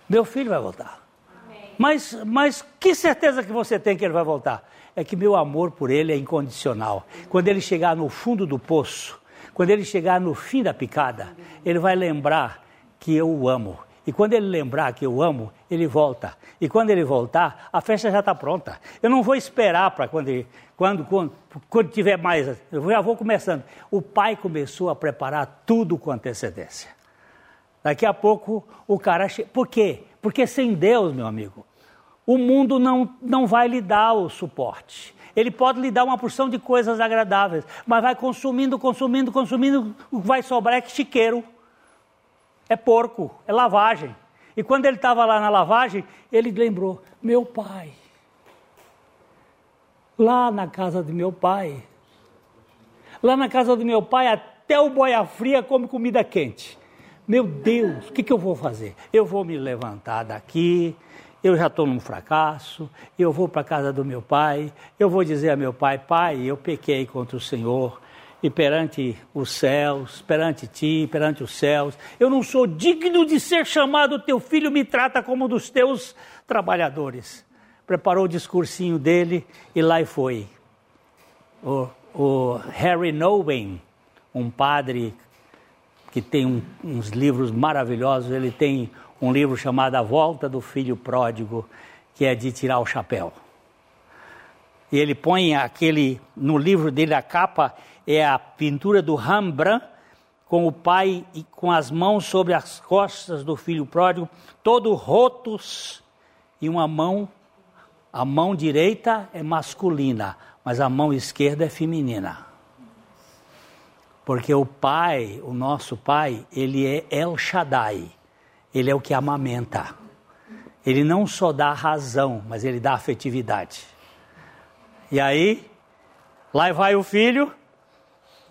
Meu filho vai voltar. Amém. Mas, mas que certeza que você tem que ele vai voltar? É que meu amor por ele é incondicional. Quando ele chegar no fundo do poço, quando ele chegar no fim da picada, ele vai lembrar que eu o amo e quando ele lembrar que eu amo, ele volta. E quando ele voltar, a festa já está pronta. Eu não vou esperar para quando, quando, quando, quando tiver mais. Eu já vou começando. O pai começou a preparar tudo com antecedência. Daqui a pouco o cara. Che... Por quê? Porque sem Deus, meu amigo, o mundo não, não vai lhe dar o suporte. Ele pode lhe dar uma porção de coisas agradáveis, mas vai consumindo, consumindo, consumindo, o que vai sobrar é que chiqueiro é porco, é lavagem. E quando ele estava lá na lavagem, ele lembrou: meu pai. Lá na casa de meu pai. Lá na casa do meu pai, até o boia fria come comida quente. Meu Deus, o que, que eu vou fazer? Eu vou me levantar daqui, eu já estou num fracasso, eu vou para a casa do meu pai, eu vou dizer a meu pai: Pai, eu pequei contra o Senhor, e perante os céus, perante ti, perante os céus. Eu não sou digno de ser chamado teu filho, me trata como um dos teus trabalhadores. Preparou o discursinho dele e lá foi. O, o Harry Nowen, um padre que tem um, uns livros maravilhosos, ele tem um livro chamado A Volta do Filho Pródigo, que é de tirar o chapéu. E ele põe aquele, no livro dele, a capa, é a pintura do Rembrandt com o pai e com as mãos sobre as costas do filho pródigo, todo rotos e uma mão, a mão direita é masculina, mas a mão esquerda é feminina. Porque o pai, o nosso pai, ele é El Shaddai, ele é o que amamenta. Ele não só dá razão, mas ele dá afetividade. E aí, lá vai o filho,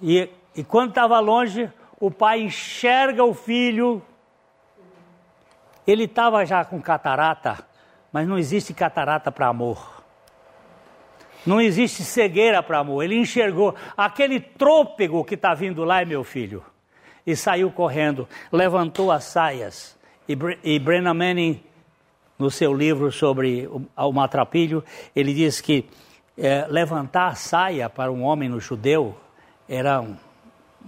e, e quando estava longe, o pai enxerga o filho. Ele estava já com catarata, mas não existe catarata para amor. Não existe cegueira para amor. Ele enxergou aquele trôpego que está vindo lá é meu filho. E saiu correndo, levantou as saias E, e Brennan Manning, no seu livro sobre o, o matrapilho, ele diz que é, levantar a saia para um homem no judeu era um,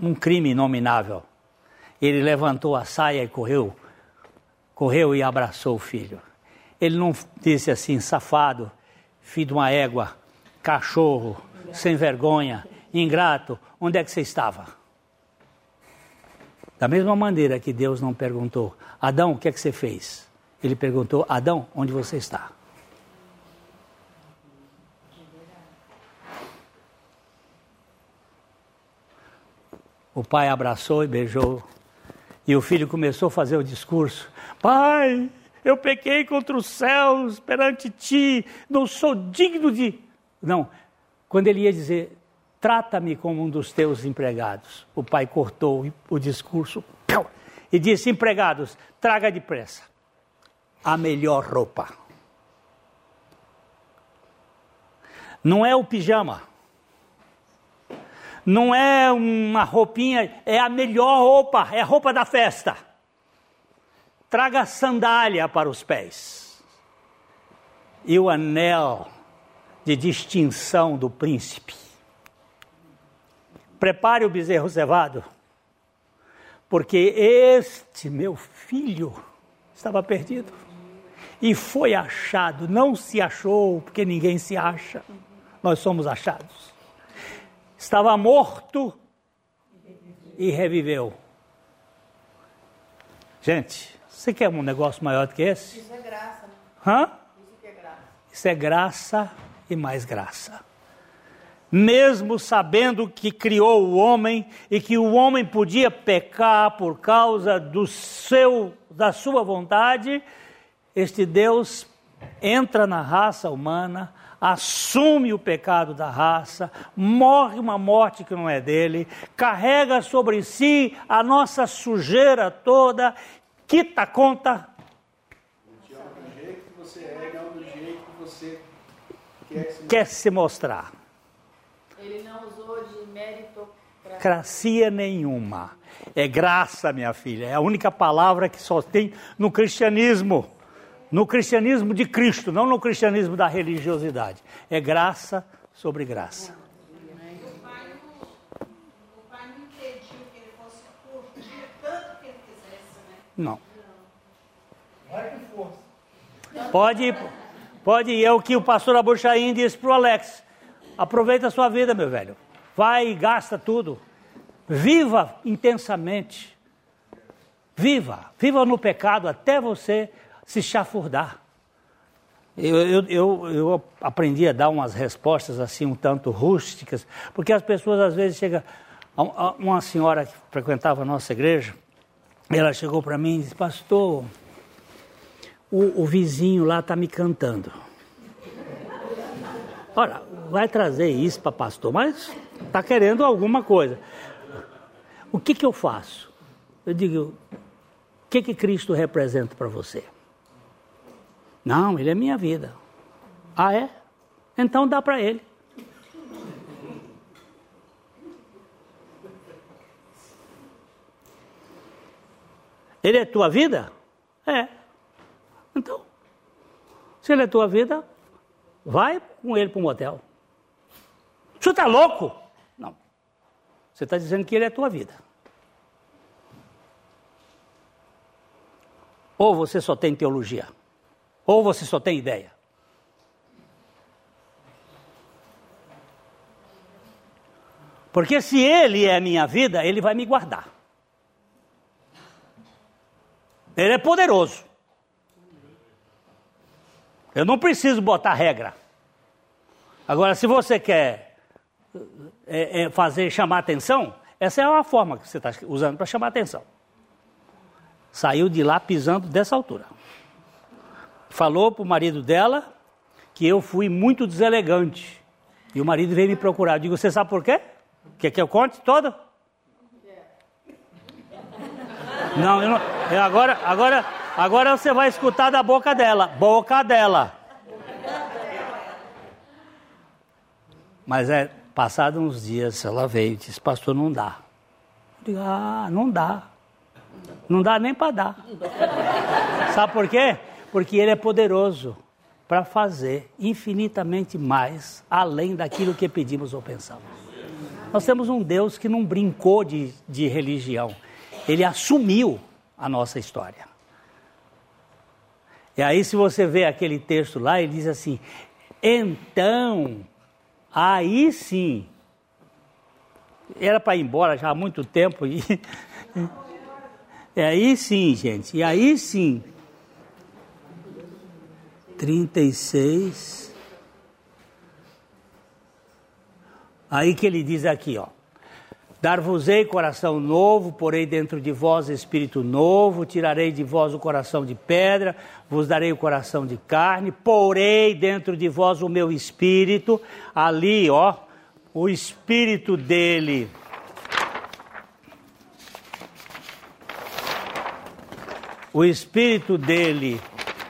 um crime inominável. Ele levantou a saia e correu, correu e abraçou o filho. Ele não disse assim, safado, filho de uma égua, cachorro, sem vergonha, ingrato, onde é que você estava? Da mesma maneira que Deus não perguntou, Adão, o que é que você fez? Ele perguntou, Adão, onde você está? O pai abraçou e beijou. E o filho começou a fazer o discurso: Pai, eu pequei contra os céus perante ti, não sou digno de. Não, quando ele ia dizer, trata-me como um dos teus empregados, o pai cortou o discurso e disse: empregados, traga depressa a melhor roupa. Não é o pijama, não é uma roupinha, é a melhor roupa, é a roupa da festa. Traga sandália para os pés e o anel de distinção do príncipe. Prepare o bezerro cevado, porque este meu filho estava perdido e foi achado. Não se achou, porque ninguém se acha, nós somos achados. Estava morto e reviveu. Gente, você quer um negócio maior do que esse? Isso é graça, né? Hã? Isso é graça. Isso é graça e mais graça. Mesmo sabendo que criou o homem e que o homem podia pecar por causa do seu da sua vontade, este Deus entra na raça humana, assume o pecado da raça, morre uma morte que não é dele, carrega sobre si a nossa sujeira toda, quita a conta. Do jeito que você é, não do jeito que você quer se quer se mostrar. Ele não usou de meritocracia. Nenhuma. É graça, minha filha. É a única palavra que só tem no cristianismo. No cristianismo de Cristo, não no cristianismo da religiosidade. É graça sobre graça. O pai não, o pai não impediu que ele fosse curtir tanto que ele quisesse, né? Não. Vai com força. Pode ir, pode ir. É o que o pastor Abuchaim disse para o Alex. Aproveita a sua vida, meu velho. Vai e gasta tudo. Viva intensamente. Viva. Viva no pecado até você se chafurdar. Eu, eu, eu, eu aprendi a dar umas respostas assim um tanto rústicas, porque as pessoas às vezes chegam. Uma senhora que frequentava a nossa igreja, ela chegou para mim e disse: Pastor, o, o vizinho lá está me cantando. Ora, vai trazer isso para pastor, mas está querendo alguma coisa. O que, que eu faço? Eu digo: o que, que Cristo representa para você? Não, ele é minha vida. Ah, é? Então dá para ele. Ele é tua vida? É. Então, se ele é tua vida, vai com ele para um motel. O senhor está louco? Não. Você está dizendo que ele é tua vida. Ou você só tem teologia. Ou você só tem ideia? Porque se Ele é a minha vida, Ele vai me guardar. Ele é poderoso. Eu não preciso botar regra. Agora, se você quer é, é, fazer chamar atenção, essa é uma forma que você está usando para chamar atenção. Saiu de lá pisando dessa altura falou para o marido dela que eu fui muito deselegante. E o marido veio me procurar. Eu digo, você sabe por quê? Quer que eu conte toda? Não, eu não. Eu agora, agora, agora você vai escutar da boca dela. Boca dela. Mas é, passado uns dias, ela veio e disse, pastor, não dá. Eu digo, ah, não dá. Não dá nem para dar. Sabe por quê? Porque Ele é poderoso para fazer infinitamente mais além daquilo que pedimos ou pensamos. Nós temos um Deus que não brincou de, de religião, Ele assumiu a nossa história. E aí, se você vê aquele texto lá, ele diz assim: então, aí sim, era para ir embora já há muito tempo. E, [laughs] e aí sim, gente, e aí sim. 36. Aí que ele diz aqui, ó. Dar-vos-ei coração novo, porei dentro de vós espírito novo, tirarei de vós o coração de pedra, vos darei o coração de carne, porei dentro de vós o meu espírito, ali, ó, o espírito dele. O espírito dele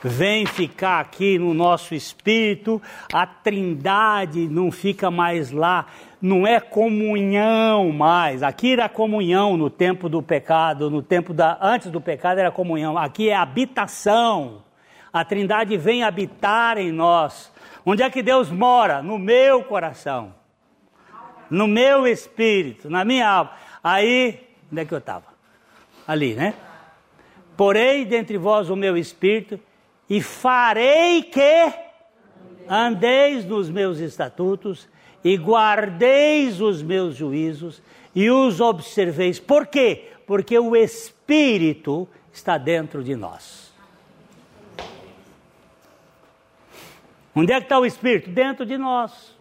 vem ficar aqui no nosso espírito, a trindade não fica mais lá, não é comunhão mais. Aqui era comunhão no tempo do pecado, no tempo da antes do pecado era comunhão. Aqui é habitação. A Trindade vem habitar em nós. Onde é que Deus mora? No meu coração. No meu espírito, na minha alma. Aí, onde é que eu estava? Ali, né? Porei dentre vós o meu espírito e farei que andeis nos meus estatutos e guardeis os meus juízos e os observeis. Por quê? Porque o Espírito está dentro de nós. Onde é que está o Espírito? Dentro de nós.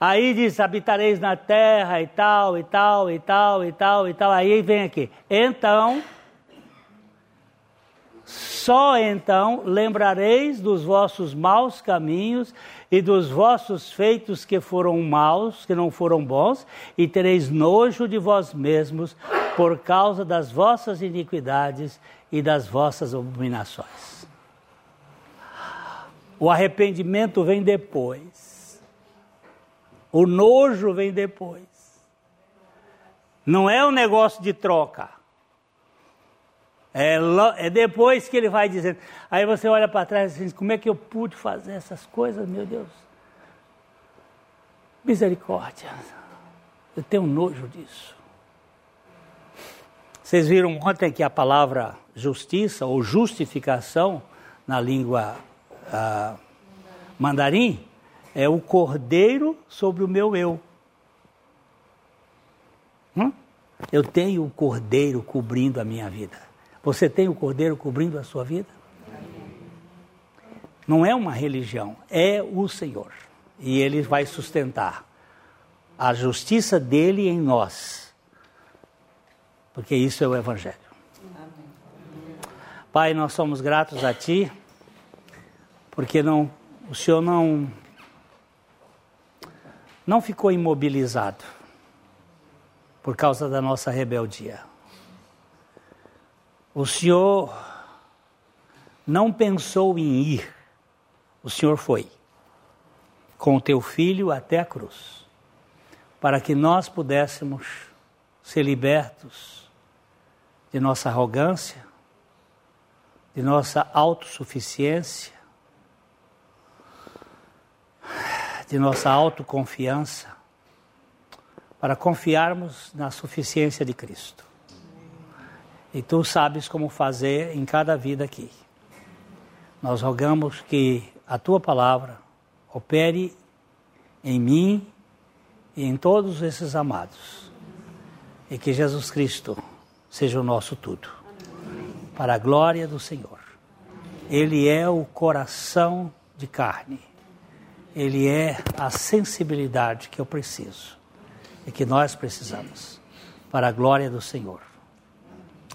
Aí diz: habitareis na terra e tal, e tal, e tal, e tal, e tal. Aí vem aqui. Então só então lembrareis dos vossos maus caminhos e dos vossos feitos que foram maus, que não foram bons, e tereis nojo de vós mesmos por causa das vossas iniquidades e das vossas abominações. O arrependimento vem depois. O nojo vem depois. Não é um negócio de troca. É, é, depois que ele vai dizendo. Aí você olha para trás e diz: como é que eu pude fazer essas coisas, meu Deus? Misericórdia. Eu tenho nojo disso. Vocês viram ontem que a palavra justiça ou justificação na língua ah, mandarim é o cordeiro sobre o meu eu. Hum? Eu tenho o cordeiro cobrindo a minha vida. Você tem o Cordeiro cobrindo a sua vida? Não é uma religião, é o Senhor. E Ele vai sustentar a justiça dele em nós. Porque isso é o Evangelho. Pai, nós somos gratos a Ti, porque não, o Senhor não, não ficou imobilizado por causa da nossa rebeldia. O Senhor não pensou em ir, o Senhor foi com o teu filho até a cruz, para que nós pudéssemos ser libertos de nossa arrogância, de nossa autossuficiência, de nossa autoconfiança, para confiarmos na suficiência de Cristo. E tu sabes como fazer em cada vida aqui. Nós rogamos que a tua palavra opere em mim e em todos esses amados. E que Jesus Cristo seja o nosso tudo. Para a glória do Senhor. Ele é o coração de carne. Ele é a sensibilidade que eu preciso e que nós precisamos. Para a glória do Senhor.